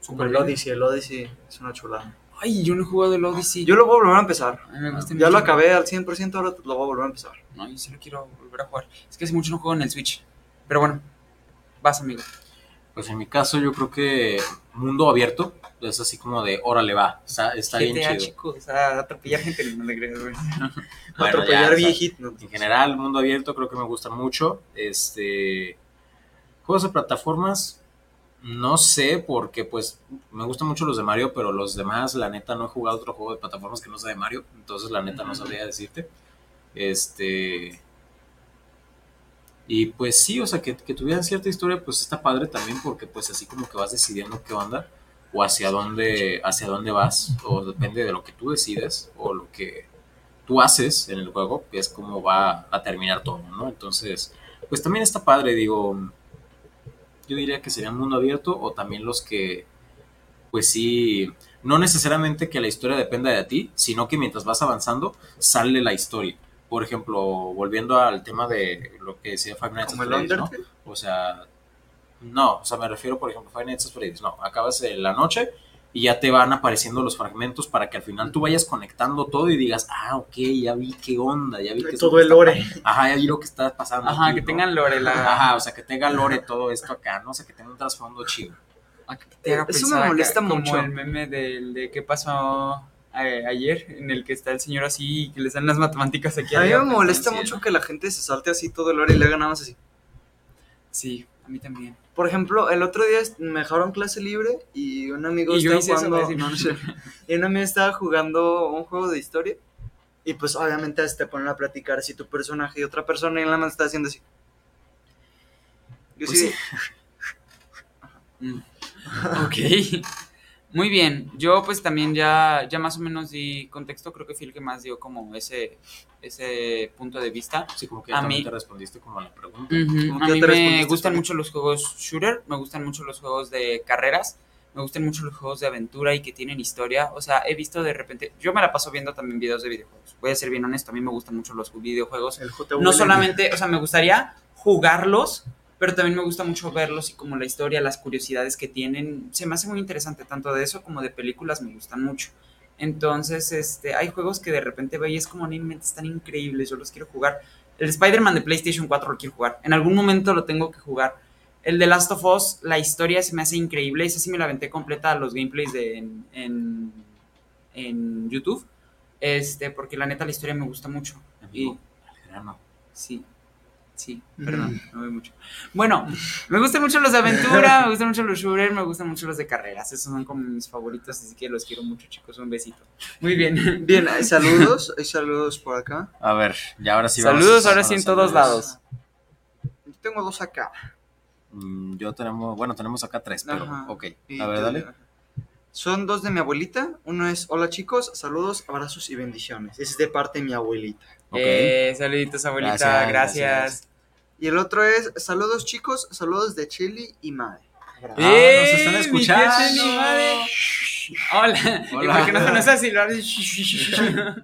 Súper el. Odyssey, el Odyssey es una chulada. Ay, yo no he jugado el Odyssey. Yo lo voy a volver a empezar. A me gusta Ya mucho. lo acabé al 100%, ahora lo voy a volver a empezar. No, yo sí lo quiero volver a jugar. Es que hace mucho no juego en el Switch. Pero bueno, vas, amigo. Pues en mi caso yo creo que mundo abierto es así como de órale va, está, está bien chido. chicos, o sea, atropellar gente no le güey. (laughs) Bueno, (laughs) Atropellar ya, o sea, viejitos. En general, mundo abierto creo que me gusta mucho. Este juegos de plataformas no sé porque pues me gustan mucho los de Mario, pero los demás la neta no he jugado otro juego de plataformas que no sea de Mario, entonces la neta no sabría decirte. Este y pues sí, o sea, que, que tuvieran cierta historia, pues está padre también porque pues así como que vas decidiendo qué onda o hacia dónde hacia dónde vas o depende de lo que tú decides o lo que tú haces en el juego, que es como va a terminar todo, ¿no? Entonces, pues también está padre, digo, yo diría que sería un mundo abierto o también los que, pues sí, no necesariamente que la historia dependa de ti, sino que mientras vas avanzando sale la historia. Por ejemplo, volviendo al tema de lo que decía Five Nights at Freddy's, ¿no? O sea, no, o sea, me refiero, por ejemplo, Five Nights at Freddy's, no, acabas la noche y ya te van apareciendo los fragmentos para que al final tú vayas conectando todo y digas, ah, ok, ya vi qué onda, ya vi que Todo el lore. Ajá, ya vi lo que está pasando. Ajá, aquí, que ¿no? tengan lore la... Ajá, o sea, que tenga lore todo esto acá, ¿no? O sea, que tenga un trasfondo chido. a que te haga Eso me acá, molesta como mucho. el meme del de qué pasó eh, ayer, en el que está el señor así y que le dan las matemáticas aquí A mí me molesta mucho que la gente se salte así todo el lore y le haga nada más así. Sí, a mí también. Por ejemplo, el otro día me dejaron clase libre y un amigo Y estaba eso, jugando. no, no sé. (laughs) y un amigo estaba jugando un juego de historia. Y pues obviamente te ponen a platicar así tu personaje y otra persona y nada más está haciendo así. Yo Pues sí. (laughs) Mm. Ok. Muy bien. Yo pues también ya, ya más o menos di contexto. Creo que fui el que más dio como ese, ese punto de vista. Sí, como que A mí- te respondiste como a la pregunta. A mí me gustan mucho los juegos shooter, me gustan mucho los juegos de carreras, me gustan mucho los juegos de aventura y que tienen historia. O sea, he visto de repente, yo me la paso viendo también videos de videojuegos. Voy a ser bien honesto, a mí me gustan mucho los videojuegos. El. No solamente, o sea, me gustaría jugarlos, pero también me gusta mucho verlos y como la historia, las curiosidades que tienen. Se me hace muy interesante, tanto de eso como de películas me gustan mucho. Entonces, este, hay juegos que de repente veo y es como, no inventes, están increíbles, yo los quiero jugar. El Spider-Man de PlayStation 4 lo quiero jugar. En algún momento lo tengo que jugar. El de Last of Us, la historia se me hace increíble. Esa sí me la aventé completa los gameplays de, en, en, en YouTube. Este, porque la neta la historia me gusta mucho. Amigo, grano. Sí, sí, perdón, no veo mucho. Bueno, me gustan mucho los de aventura, me gustan mucho los shooter, me gustan mucho los de carreras. Esos son como mis favoritos, así que los quiero mucho, chicos. Un besito. Muy bien. (laughs) Bien, hay saludos. Hay saludos por acá. A ver, ya ahora sí vamos Saludos ahora sí en todos saludos. lados. Yo tengo dos acá. Mm, Yo tenemos, bueno, tenemos acá tres, pero Ajá. ok. A ver, dale. Son dos de mi abuelita. Uno es Hola chicos, saludos, abrazos y bendiciones. Es de parte de mi abuelita. Ok. Eh, saluditos, abuelita, Gracias, gracias. gracias. Y el otro es Saludos chicos, saludos de Cheli y Mae. Ah, nos están mi escuchando. madre. Hola. Hola. ¿Y por qué no conoces así? Lo haces?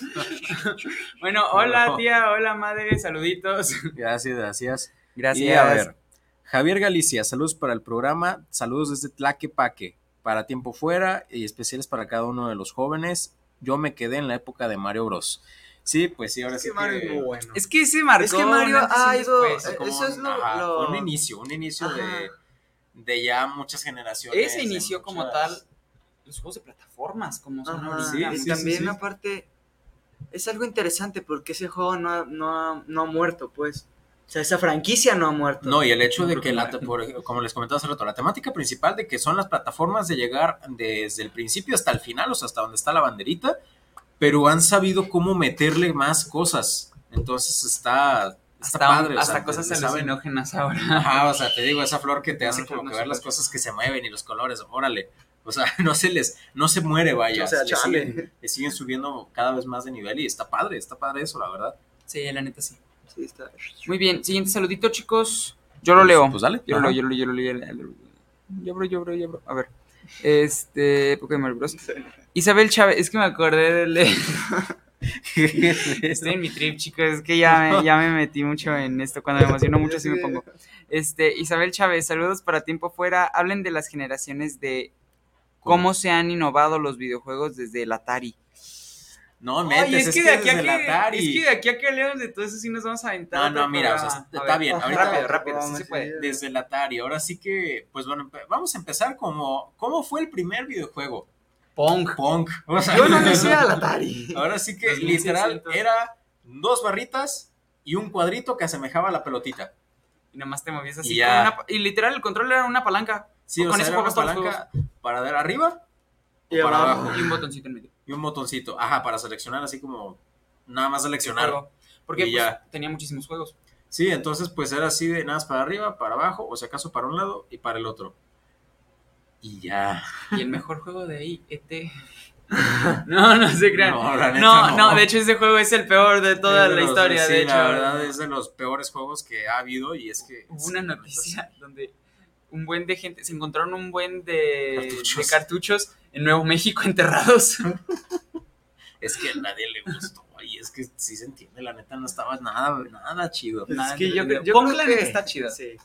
(laughs) bueno, hola tía, hola madre, saluditos. Gracias, gracias. Gracias. Y a ver, Javier Galicia, saludos para el programa, saludos desde Tlaquepaque, para tiempo fuera y especiales para cada uno de los jóvenes. Yo me quedé en la época de Mario Bros. Sí, pues sí, ahora sí que... bueno. Es que se marcó. Es que Mario ha ido- después. eh, como eso es un- lo- ajá, lo- fue un inicio, un inicio de, de ya muchas generaciones. Ese inició como tal los juegos de plataformas, como son. Sí, sí, también sí. aparte es algo interesante porque ese juego no ha, no ha, no ha muerto, pues. O sea, esa franquicia no ha muerto. No, y el hecho No de que, la, por como les comentaba hace rato, la temática principal de que son las plataformas de llegar desde el principio hasta el final, o sea, hasta donde está la banderita, pero han sabido cómo meterle más cosas. Entonces está, hasta, padre, hasta cosas alucinógenas ahora. Ajá, o sea, te digo, esa flor que te hace como que ver las cosas que se mueven y los colores, órale. O sea, (laughs) no se les, no se muere, vaya. O sea, le siguen, le siguen, subiendo cada vez más de nivel y está padre, está padre eso, la verdad. Sí, la neta sí. Sí, está. Muy bien, siguiente saludito, chicos. Yo lo leo. Pues dale. Yo lo leo, yo lo leo, yo lo leo. Yo bro, yo bro, yo bro. A ver. Este, Pokémon Bros. Isabel Chávez, es que me acordé de leer. (laughs) Estoy en mi trip, chicos. Es que ya me, ya me metí mucho en esto. Cuando me emociono mucho, así me pongo. (laughs) Este, Isabel Chávez, saludos para tiempo fuera. Hablen de las generaciones de cómo se han innovado los videojuegos desde el Atari. No, metes, es, que, de aquí a que, Atari. Es que de aquí a que leemos de todo eso sí nos vamos a aventar. No, no, mira, o sea, está bien. Ahorita, rápido, rápido, sí se puede. Desde el Atari. Ahora sí que, pues bueno, vamos a empezar como, ¿cómo fue el primer videojuego? Pong. Pong. Yo no (laughs) decía el Atari. Ahora sí que literal era dos barritas y un cuadrito que asemejaba a la pelotita. Y nomás te movías así. Y, una, y literal el control era una palanca. Sí, o con sea, era una palanca para dar arriba y para abajo. Y un botoncito en medio. Y un botoncito, ajá, para seleccionar así como nada más seleccionar. Porque pues, ya. tenía muchísimos juegos. Sí, entonces pues era así de nada más para arriba, para abajo, o si acaso para un lado y para el otro. Y ya. Y el mejor juego de ahí, ET. (laughs) No, no se crean. No, no, de hecho ese juego es el peor de toda la historia. de hecho, la verdad es de los peores juegos que ha habido y es que... Hubo una noticia donde un buen de gente, se encontraron un buen de cartuchos, en Nuevo México (laughs) enterrados. (laughs) es que a nadie le gustó y es que sí se entiende, la neta no estaba nada, nada chido. es que yo, yo, creo que está chido. Sí.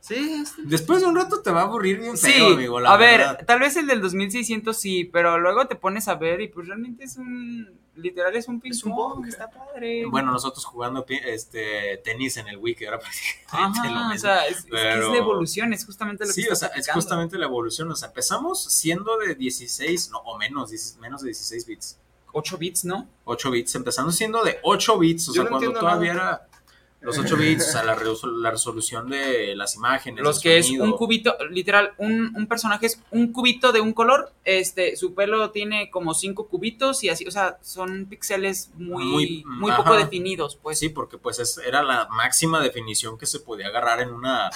Sí, Después de un rato te va a aburrir bien feo, amigo, a ver, tal vez el del 2600 sí, pero luego te pones a ver y pues realmente es un literal es un ping pong, está padre. Bueno, nosotros jugando este tenis en el Wii, ahora (laughs) Ajá, o sea, es, la evolución, es justamente lo que Sí, o sea, es justamente la evolución, o sea, empezamos siendo de 16, no, o menos, menos de 16 bits. 8 bits, ¿no? 8 bits, empezando siendo de 8 bits, o sea, cuando todavía era los 8 bits, o sea, la, resolución de las imágenes. Los que es un cubito, literal, un, un, personaje es un cubito de un color, este, su pelo tiene como 5 cubitos y así, o sea, son píxeles muy, muy, poco definidos, pues. Sí, porque pues es, era la máxima definición que se podía agarrar en una,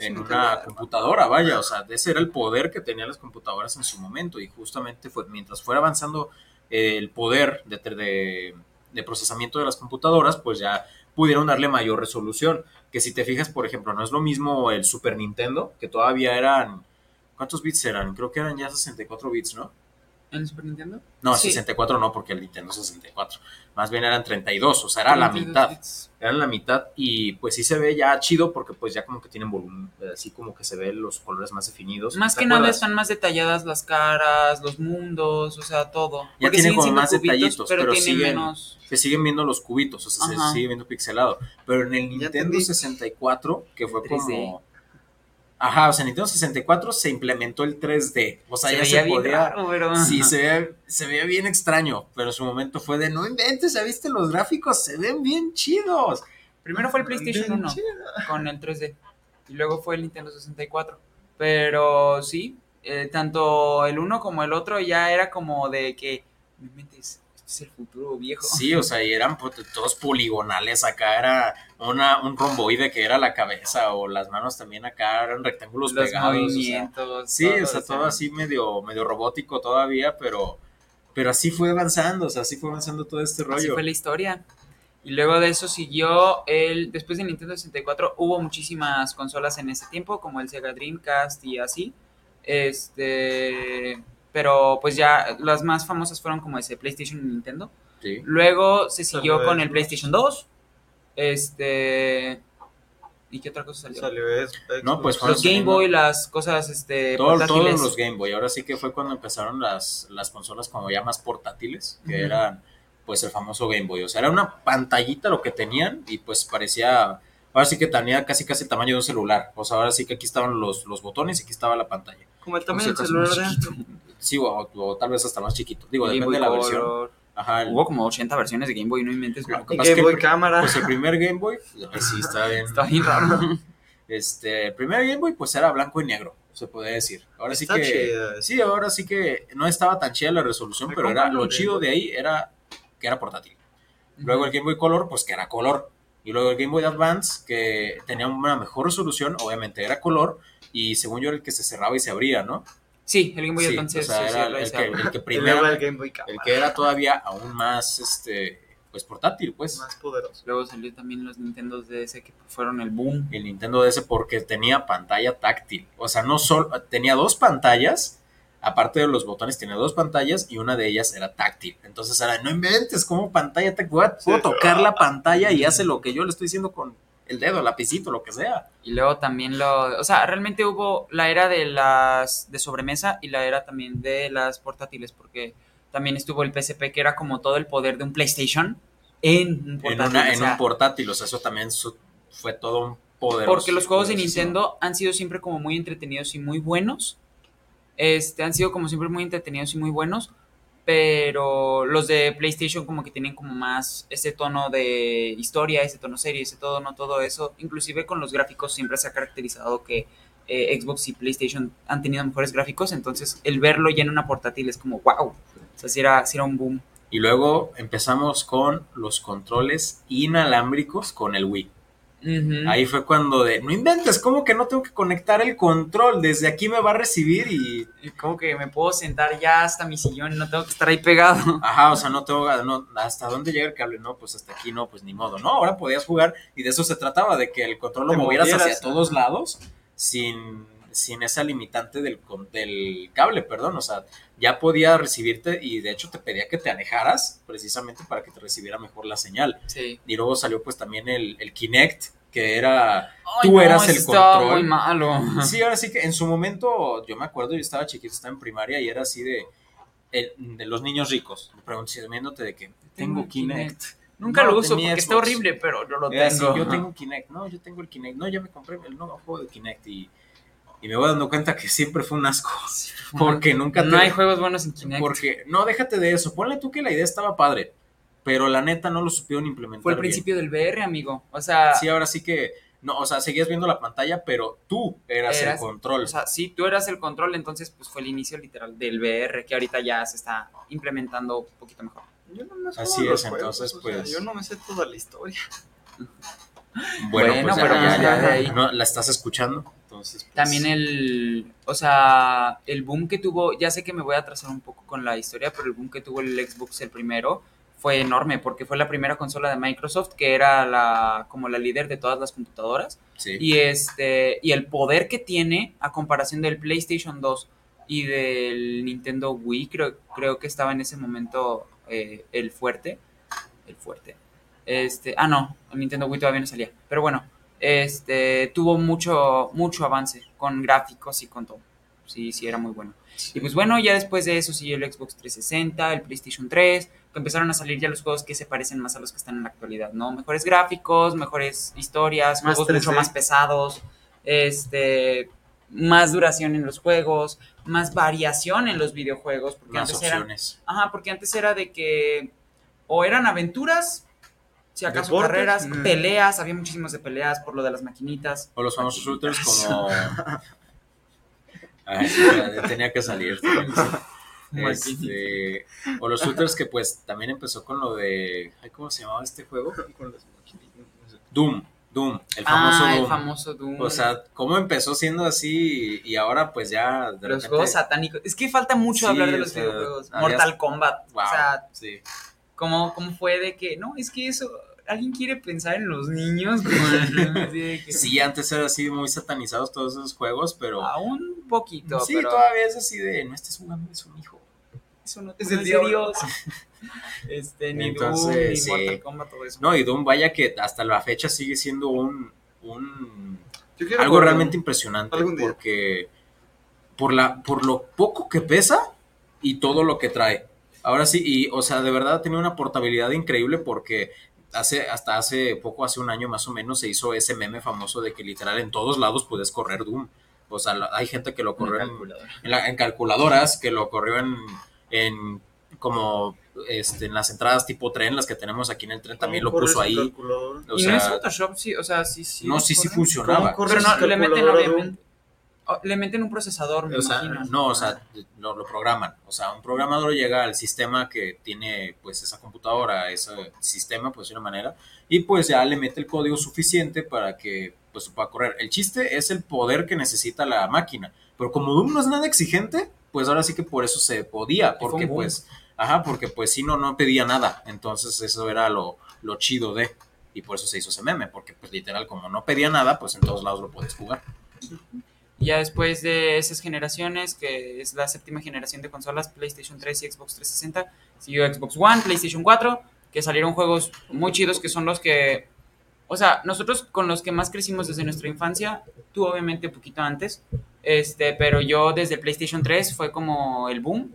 en una computadora, vaya, o sea, ese era el poder que tenían las computadoras en su momento y justamente fue mientras fuera avanzando el poder de, de, de procesamiento de las computadoras, pues ya pudieron darle mayor resolución. Que si te fijas, por ejemplo, no es lo mismo el Super Nintendo, que todavía eran... ¿Cuántos bits eran? Creo que eran ya 64 bits, ¿no? ¿En el Super Nintendo? No, 64 no, porque el Nintendo 64. Más bien eran 32, o sea, era la mitad. Era la mitad y pues sí se ve ya chido porque pues ya como que tienen volumen, así como que se ven los colores más definidos. Más que nada están más detalladas las caras, los mundos, o sea, todo. Ya tienen como más detallitos, pero, siguen, menos... se siguen viendo los cubitos, o sea, se sigue viendo pixelado. Pero en el Nintendo 64, que fue como Ajá, o sea, en Nintendo 64 se implementó el 3D. O sea, ya se podía. Sí, se veía, se veía bien extraño, pero su momento fue de no inventes, ¿ya viste los gráficos? Se ven bien chidos. Primero fue el PlayStation 1 con el 3D y luego fue el Nintendo 64. Pero sí, eh, tanto el uno como el otro ya era como de que, no inventes, el futuro viejo. Sí, o sea, y eran todos poligonales. Acá era una, un romboide que era la cabeza, o las manos también acá eran rectángulos Los pegados. Movimientos, sí, o sea, todo así medio, medio robótico todavía, pero, pero así fue avanzando, o sea, así fue avanzando todo este rollo. Así fue la historia. Y luego de eso siguió el. Después de Nintendo 64 hubo muchísimas consolas en ese tiempo, como el Sega Dreamcast y así. Este pero pues ya las más famosas fueron como ese PlayStation y Nintendo. Luego se siguió con el PlayStation 2. Este ¿Y qué otra cosa salió? no, pues los Game Boy, las cosas este todos los Game Boy. Ahora sí que fue cuando empezaron las, las consolas como ya más portátiles, que eran pues el famoso Game Boy. O sea, era una pantallita lo que tenían y pues parecía ahora sí que tenía casi casi el tamaño de un celular. O sea, ahora sí que aquí estaban los, los botones y aquí estaba la pantalla. Como el tamaño del celular Sí, o, tal vez hasta más chiquito. Digo, depende de la versión. Ajá, Hubo como 80 versiones de Game Boy, no inventes. Game Boy cámara. Pues el primer Game Boy, sí, está bien. está bien raro. (laughs) Este, el primer Game Boy, pues era blanco y negro, se puede decir. Ahora sí que. Sí, ahora sí que no estaba tan chida la resolución, pero era lo chido de ahí era que era portátil. Luego el Game Boy Color, pues que era color. Y luego el Game Boy Advance, que tenía una mejor resolución, obviamente era color, y según yo era el que se cerraba y se abría, ¿no? Sí, el Game Boy Sí, Advance. o sea, sí, sí, era lo el, que, el que (laughs) primero, el Game Boy el que era todavía aún más, este, pues portátil, pues. más poderoso. Luego salió también los Nintendo DS que fueron el boom. el Nintendo DS porque tenía pantalla táctil. O sea, no solo tenía dos pantallas, aparte de los botones, tenía dos pantallas y una de ellas era táctil. Entonces era, no inventes, como pantalla táctil? Puedo Sí. tocar la (laughs) pantalla y hace lo que yo le estoy diciendo con el dedo, el lapicito, lo que sea. Y luego también lo, o sea, realmente hubo la era de las de sobremesa y la era también de las portátiles, porque también estuvo el PSP que era como todo el poder de un PlayStation en un En, portátil. una- o en sea, un portátil, o sea, eso también su- fue todo un poder. porque los juegos de Nintendo han sido siempre como muy entretenidos y muy buenos. Este, han sido como siempre muy entretenidos y muy buenos, pero los de PlayStation como que tienen como más ese tono de historia, ese tono serie, ese tono, todo eso. Inclusive con los gráficos siempre se ha caracterizado que eh, Xbox y PlayStation han tenido mejores gráficos, entonces el verlo ya en una portátil es como wow. O sea, si era, sí era un boom. Y luego empezamos con los controles inalámbricos con el Wii. Ahí fue cuando de, no inventes, ¿cómo que no tengo que conectar el control? Desde aquí me va a recibir y como que me puedo sentar ya hasta mi sillón y no tengo que estar ahí pegado. (laughs) Ajá, o sea, no tengo, no, ¿hasta dónde llega el cable? No, pues hasta aquí no, pues ni modo. No, ahora podías jugar y de eso se trataba, de que el control lo movieras, hacia todos lados sin, sin esa limitante del, del cable, perdón. O sea, ya podía recibirte y de hecho te pedía que te alejaras precisamente para que te recibiera mejor la señal. Sí. Y luego salió pues también el, el Kinect, que era... Ay, Tú no, eras el control. muy malo. Sí, ahora sí que en su momento, yo me acuerdo, yo estaba chiquito, estaba en primaria y era así de, el- de los niños ricos, preguntándote de que tengo Kinect. Nunca No, lo uso porque está Xbox. horrible, pero yo lo así, tengo. yo tengo Kinect, no, yo tengo el Kinect, no, ya me compré el nuevo juego de Kinect y, y me voy dando cuenta que siempre fue un asco, (laughs) (laughs) porque nunca no te- hay juegos buenos en Kinect. porque, no, déjate de eso, ponle tú que la idea estaba padre, pero la neta no lo supieron implementar Fue el bien. principio del VR, amigo. O sea, Sí, ahora sí que, no, o sea, seguías viendo la pantalla, pero tú eras, Eras- el control. o sea, si tú eras el control, entonces pues fue el inicio literal del VR, que ahorita ya se está implementando un poquito mejor. Yo no me sé Así es, juegos, entonces, o sea, pues- yo no me sé toda la historia. Bueno, Bueno, pues ya, pero ya, ya, ya de ahí. no, la estás escuchando. Entonces, pues, También el, o sea, el boom que tuvo, ya sé que me voy a atrasar un poco con la historia, pero el boom que tuvo el Xbox el primero fue enorme porque fue la primera consola de Microsoft que era la como la líder de todas las computadoras. Sí. y este y el poder que tiene a comparación del PlayStation 2 y del Nintendo Wii creo creo que estaba en ese momento eh, el fuerte el fuerte. Este ah no el Nintendo Wii todavía no salía. Pero bueno este tuvo mucho mucho avance con gráficos y con todo sí sí era muy bueno y pues bueno ya después de eso siguió el Xbox 360 el PlayStation 3 que empezaron a salir ya los juegos que se parecen más a los que están en la actualidad, ¿no? Mejores gráficos, mejores historias, Más juegos mucho 3D. más pesados, este, más duración en los juegos, más variación en los videojuegos, porque Más antes eran, opciones. ajá, porque antes era de que o eran aventuras, si acaso Deportes, carreras, mm. peleas, había muchísimos de peleas por lo de las maquinitas. O los famosos shooters como. (laughs) Ay, (laughs) tenía que salir. Este, o los shooters que pues también empezó con lo de. ay, ¿Cómo se llamaba este juego? Doom. Doom. El famoso ah, Doom. el famoso Doom. O sea, cómo empezó siendo así y ahora pues ya de los repente- juegos satánicos. Es que falta mucho Sí, hablar de o los sea, videojuegos. había- Mortal Kombat. Wow, O sea, sí. ¿Cómo, ¿Cómo fue de que, no, es que eso, alguien quiere pensar en los niños? (laughs) Como, así de que- Sí, antes era así muy satanizados todos esos juegos, pero Aún un poquito, sí, pero todavía es así de no estés jugando, es un hijo. eso no Es no el. Dios. (laughs) Este, ni Doom, Entonces, ni sí. Mortal Kombat, todo eso. No, y Doom, vaya que hasta la fecha sigue siendo un, un algo realmente Doom. impresionante Algún día. porque por la por lo poco que pesa y todo lo que trae. Ahora sí, y o sea, de verdad ha tenido una portabilidad increíble porque hace hasta hace poco, hace un año más o menos se hizo ese meme famoso de que literal en todos lados puedes correr Doom. O sea, la- hay gente que lo corrió en, en, la- en calculadoras, que lo corrió en, en como este, en las entradas tipo tren, las que tenemos aquí en el tren, también lo ¿Cómo corres puso ahí. calculadora? O y no es Photoshop, sí, o sea, sí, sí. no, sí, sí funcionaba. ¿Cómo corres Pero no, en le meten calculadora, obviamente. Oh, le meten un procesador, me O sea, imagino. no, o sea, lo, lo programan. O sea, un programador llega al sistema que tiene, pues, esa computadora, ese sistema, pues, de una manera, y pues ya le mete el código suficiente para que, pues, pueda correr. El chiste es el poder que necesita la máquina. Pero como Doom no es nada exigente, pues ahora sí que por eso se podía, porque, pues, ajá, porque, pues, si no, no pedía nada. Entonces, eso era lo, lo chido de, y por eso se hizo ese meme, porque, pues, literal, como no pedía nada, pues, en todos lados lo puedes jugar. Ya después de esas generaciones, que es la séptima generación de consolas, PlayStation 3 y Xbox 360, siguió Xbox One, PlayStation 4, que salieron juegos muy chidos que son los que, o sea, nosotros con los que más crecimos desde nuestra infancia, tú obviamente poquito antes, este, pero yo desde PlayStation 3 fue como el boom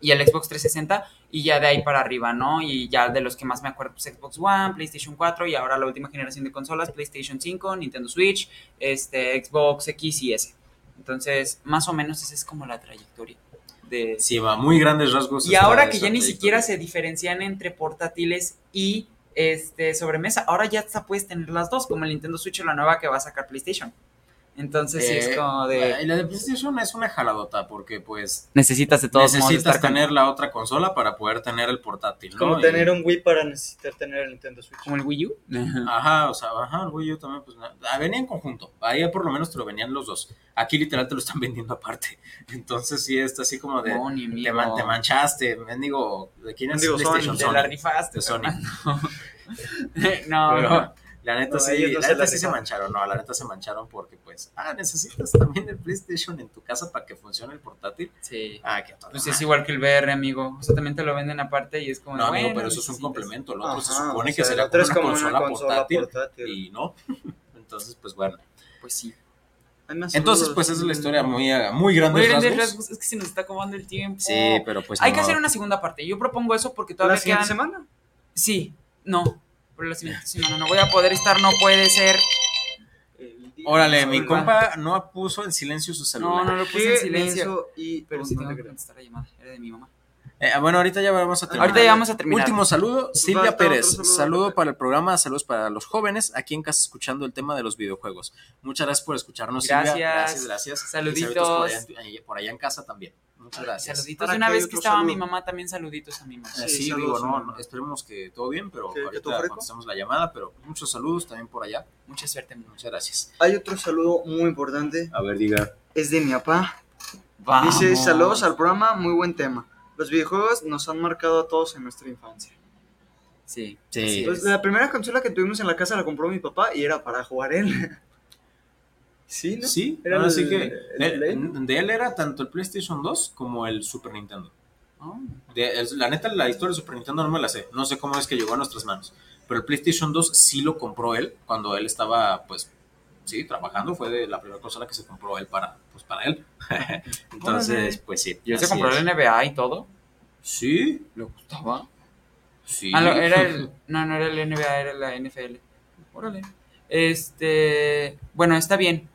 y el Xbox 360 y ya de ahí para arriba, ¿no? Y ya de los que más me acuerdo, pues Xbox One, PlayStation 4 y ahora la última generación de consolas, PlayStation 5, Nintendo Switch, este, Xbox X y S. Entonces, más o menos esa es como la trayectoria de... Sí, va, muy grandes rasgos. Y ahora que ya ni siquiera se diferencian entre portátiles y este sobremesa, ahora ya hasta puedes tener las dos, como el Nintendo Switch o la nueva que va a sacar PlayStation. Entonces sí Eh, es como de... Y la de PlayStation es una jaladota porque pues Necesitas de todos modos necesitas estar con- tener la otra consola para poder tener el portátil, ¿no? Como Y- tener un Wii para necesitar tener el Nintendo Switch. como el Wii U. (laughs) Ajá, o sea, ajá, el Wii U también, pues, na- ah, venía en conjunto. Ahí por lo menos te lo venían los dos. Aquí literal te lo están (laughs) vendiendo aparte. Entonces sí, está así como de... Ni te, man- te manchaste, mendigo, ¿de quién es Mendigo PlayStation? Sony, Te la rifaste, De Sony. (laughs) no, Pero, no. La neta No, sí, no la se neta la sí se mancharon, no, la neta se mancharon porque pues, ah, necesitas también el PlayStation en tu casa para que funcione el portátil. Sí. Ah, que Pues es igual que el VR, amigo. O sea, también te lo venden aparte y es como. No, amigo, bueno, pero eso es un complemento. El otro se Ajá, supone o que sea, otro como una como consola, una consola portátil, portátil. y no. (laughs) Entonces, pues bueno. Pues sí. Entonces, pues esa es la historia muy, muy grande. Muy grandes rasgos, es que se nos está acabando el tiempo. Sí, pero pues. Hay que hacer una segunda parte. Yo propongo eso porque ¿La todavía siguiente quedan. semana? Sí, no. Pero la siguiente semana no voy a poder estar, no puede ser. Órale, mi compa no puso en silencio su No, celular. no lo puse en silencio. y Pero sí no tengo te que contestar la llamada. Era de mi mamá. Eh, bueno, ahorita ya vamos a terminar. Ahorita ya vamos a terminar. Último saludo, Silvia Pérez. saludo. Saludo para el programa, saludos para los jóvenes aquí en casa escuchando el tema de los videojuegos. Muchas gracias por escucharnos, Gracias. Silvia. Gracias, gracias. Saluditos. Por allá, por allá en casa también. Muchas gracias. Saluditos. Una vez que estaba mi mamá, también saluditos a mi mamá. Eh, Sí, sí, saludos, digo, no, esperemos que todo bien, pero ¿Que- que ahorita contestamos la llamada, pero muchos saludos también por allá. Mucha suerte, mamá. Muchas gracias. Hay otro saludo muy importante. A ver, diga. Es de mi papá. Vamos. Dice, saludos al programa, muy buen tema. Los videojuegos nos han marcado a todos en nuestra infancia. Sí. Sí. Pues es. la primera consola que tuvimos en la casa la compró mi papá y era para jugar él. Sí, ¿no? Sí, Era ahora el- sí que el de, de él era tanto el PlayStation 2 como el Super Nintendo. Oh. De- la neta, la historia del Super Nintendo no me la sé. No sé cómo es que llegó a nuestras manos. Pero el PlayStation 2 sí lo compró él cuando él estaba, pues, sí, trabajando. Fue de la primera consola que se compró él para, pues, para él. (laughs) Entonces, pues sí. ¿Y él se compró es. el NBA y todo? Sí, ¿Le gustaba? sí. Ah, no, era el. (laughs) No, no era el NBA, era la NFL. Órale. Este. Bueno, está bien.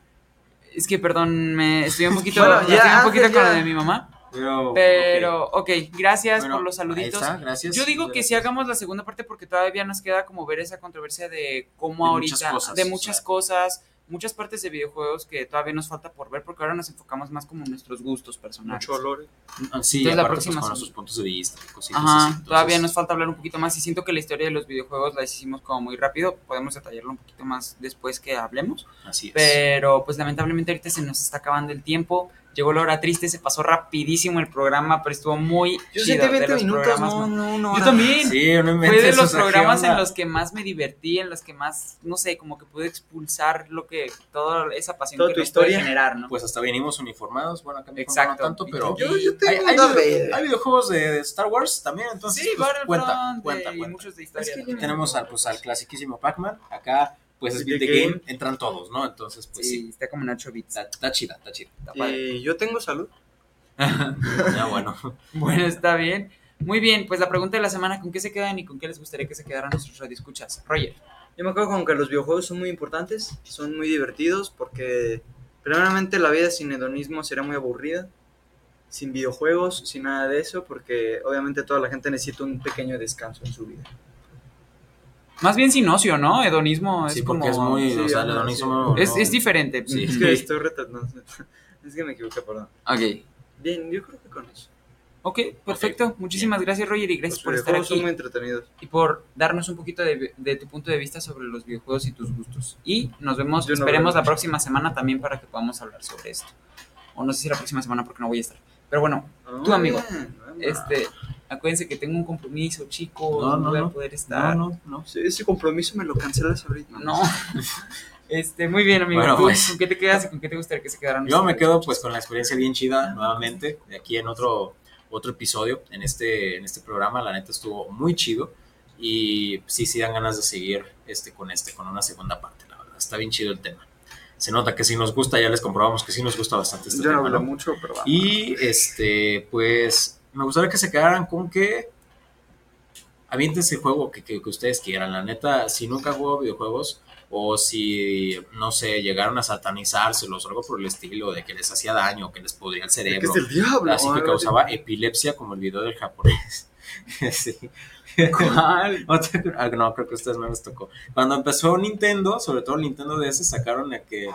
Es que, perdón, me estoy un poquito, (laughs) Bueno, ya, estoy un poquito con lo de mi mamá. Pero, Pero, ok, gracias Bueno, por los saluditos. está, gracias. Yo digo que si Gracias. hagamos la segunda parte porque todavía nos queda como ver esa controversia de cómo De ahorita, muchas cosas, de o muchas sea. cosas, muchas partes de videojuegos que todavía nos falta por ver porque ahora nos enfocamos más como en nuestros gustos personales. Mucho olor. Ah, Sí, Entonces, la aparte, próxima pues, con sus puntos de vista y cositas Ajá, así. Entonces, todavía nos falta hablar un poquito más y siento que la historia de los videojuegos la hicimos como muy rápido, podemos detallarlo un poquito más después que hablemos, Así es. pero pues lamentablemente ahorita se nos está acabando el tiempo, llegó la hora triste, se pasó rapidísimo el programa, pero estuvo muy Yo chido, sentí de 20 los minutos, programas no, no, no. Yo también. Sí, no Fue de los sea, ¿qué programas en los que más me divertí, en los que más, no sé, como que pude expulsar lo que, toda esa pasión Toda que tu nos puede historia. generar, ¿no? Pues hasta venimos uniformados, bueno, acá mejor Exacto. no tanto, pero... Yo, yo tengo Hay, hay, una video- vez. hay videojuegos de, de Star Wars también, entonces sí, pues, cuenta, cuenta, y cuenta. muchos de historia. Es que. Tenemos al, pues, al clasiquísimo Pac-Man, acá pues es Beat the Game. Game, entran todos, ¿no? Entonces, pues sí, sí, está como en 8 bits. está, está chida, está chida. Está padre. Y yo tengo salud. Ya (laughs) bueno. (laughs) Bueno, está bien. Muy bien, pues la pregunta de la semana, ¿con qué se quedan y con qué les gustaría que se quedaran nuestros radioescuchas? Roger. Yo me acuerdo con que los videojuegos son muy importantes, son muy divertidos porque primeramente la vida sin hedonismo sería muy aburrida, sin videojuegos, sin nada de eso, porque obviamente toda la gente necesita un pequeño descanso en su vida. Más bien sin ocio, ¿no? Hedonismo es Sí, como... porque es muy, Sí, o sea, el hedonismo... Es, no- es diferente. Sí. Es que estoy retratando. (laughs) Es que me equivoqué, perdón. Ok. Bien, yo creo que con eso. Ok, perfecto. Muchísimas gracias, Roger, y gracias Los por estar videojuegos son aquí muy entretenidos. y por darnos un poquito de, de tu punto de vista sobre los videojuegos y tus gustos. Y nos vemos, Yo no esperemos veo la próxima semana también para que podamos hablar sobre esto. O no sé si la próxima semana porque no voy a estar. Pero bueno, Tú, amigo, bien, bueno. este, acuérdense que tengo un compromiso, chicos, No, no, no, voy a poder estar. No, no, no. Sí, ese compromiso me lo cancelas ahorita. No. (laughs) Este, muy bien, amigo. Bueno, ¿Tú pues. ¿Con qué te quedas y con qué te gustaría que se quedaran? Yo me quedo pues con la experiencia bien chida nuevamente de aquí en otro otro episodio en este en este programa la neta estuvo muy chido y sí sí dan ganas de seguir este con este con una segunda parte la verdad está bien chido el tema se nota que sí nos gusta ya les comprobamos que sí nos gusta bastante este Yo no tema hablo ¿no? mucho, pero vamos. y este pues me gustaría que se quedaran con que aviéntense el juego que, que, que ustedes quieran la neta si nunca juego videojuegos o si, no sé, llegaron a satanizárselos o algo por el estilo, de que les hacía daño, que les podría el cerebro, es del diablo. así que causaba epilepsia como el video del japonés. (laughs) sí. ¿Cuál? ¿No te acuer- ah, no, creo que a ustedes no les tocó. Cuando empezó Nintendo, sobre todo el Nintendo DS, sacaron a que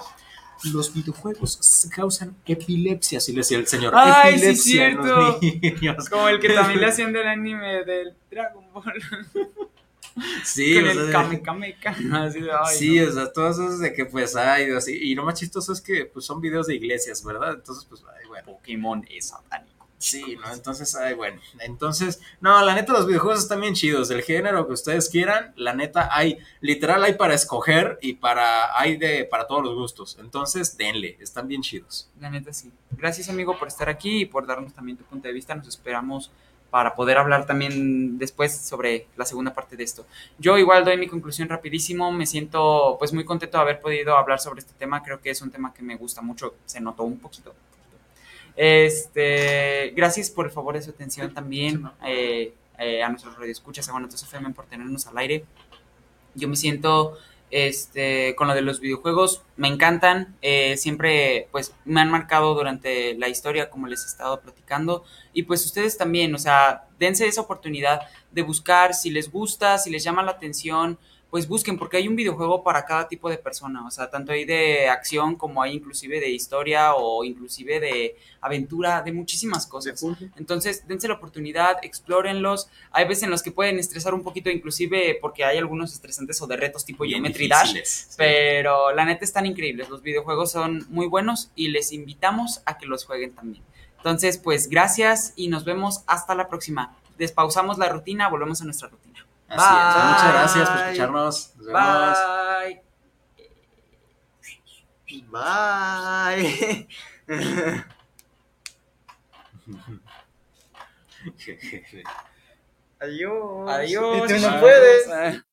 los videojuegos causan epilepsia, así le decía el señor. Ay, sí, epilepsia los niños. Como el que también le (laughs) hacían del anime del Dragon Ball. Sí, con o el Kame Kame Kame, así de, (laughs) ay, sí, no. o sea, todos esos de que pues ay, así, y lo más chistoso es que pues son videos de iglesias, ¿verdad? Entonces, pues, ay, bueno. Pokémon es satánico. Sí, ¿no? Entonces, ay, bueno. Entonces, no, la neta, los videojuegos están bien chidos. Del género que ustedes quieran, la neta, hay, literal, hay para escoger y para, hay de, para todos los gustos. Entonces, denle, están bien chidos. La neta sí. Gracias, amigo, por estar aquí y por darnos también tu punto de vista. Nos esperamos para poder hablar también después sobre la segunda parte de esto. Yo igual doy mi conclusión rapidísimo. Me siento pues muy contento de haber podido hablar sobre este tema. Creo que es un tema que me gusta mucho. Se notó un poquito. Este, gracias por el favor de su atención también eh, eh, a nuestros radioescuchas, a Guanatos FM por tenernos al aire. Yo me siento este, con lo de los videojuegos, me encantan, eh, siempre pues me han marcado durante la historia como les he estado platicando y pues ustedes también, o sea, dense esa oportunidad de buscar si les gusta, si les llama la atención, pues busquen porque hay un videojuego para cada tipo de persona, o sea, tanto hay de acción como hay inclusive de historia o inclusive de aventura, de muchísimas cosas. Entonces, dense la oportunidad, explórenlos. Hay veces en los que pueden estresar un poquito, inclusive porque hay algunos estresantes o de retos tipo Bien Geometry Dash, sí. pero la neta están increíbles. Los videojuegos son muy buenos y les invitamos a que los jueguen también. Entonces, pues gracias y nos vemos hasta la próxima. Despausamos la rutina, volvemos a nuestra rutina. Así es. Bye. Muchas gracias por escucharnos. Nos vemos. Bye. Bye. (laughs) (laughs) Adiós. Adiós. Y tú no puedes.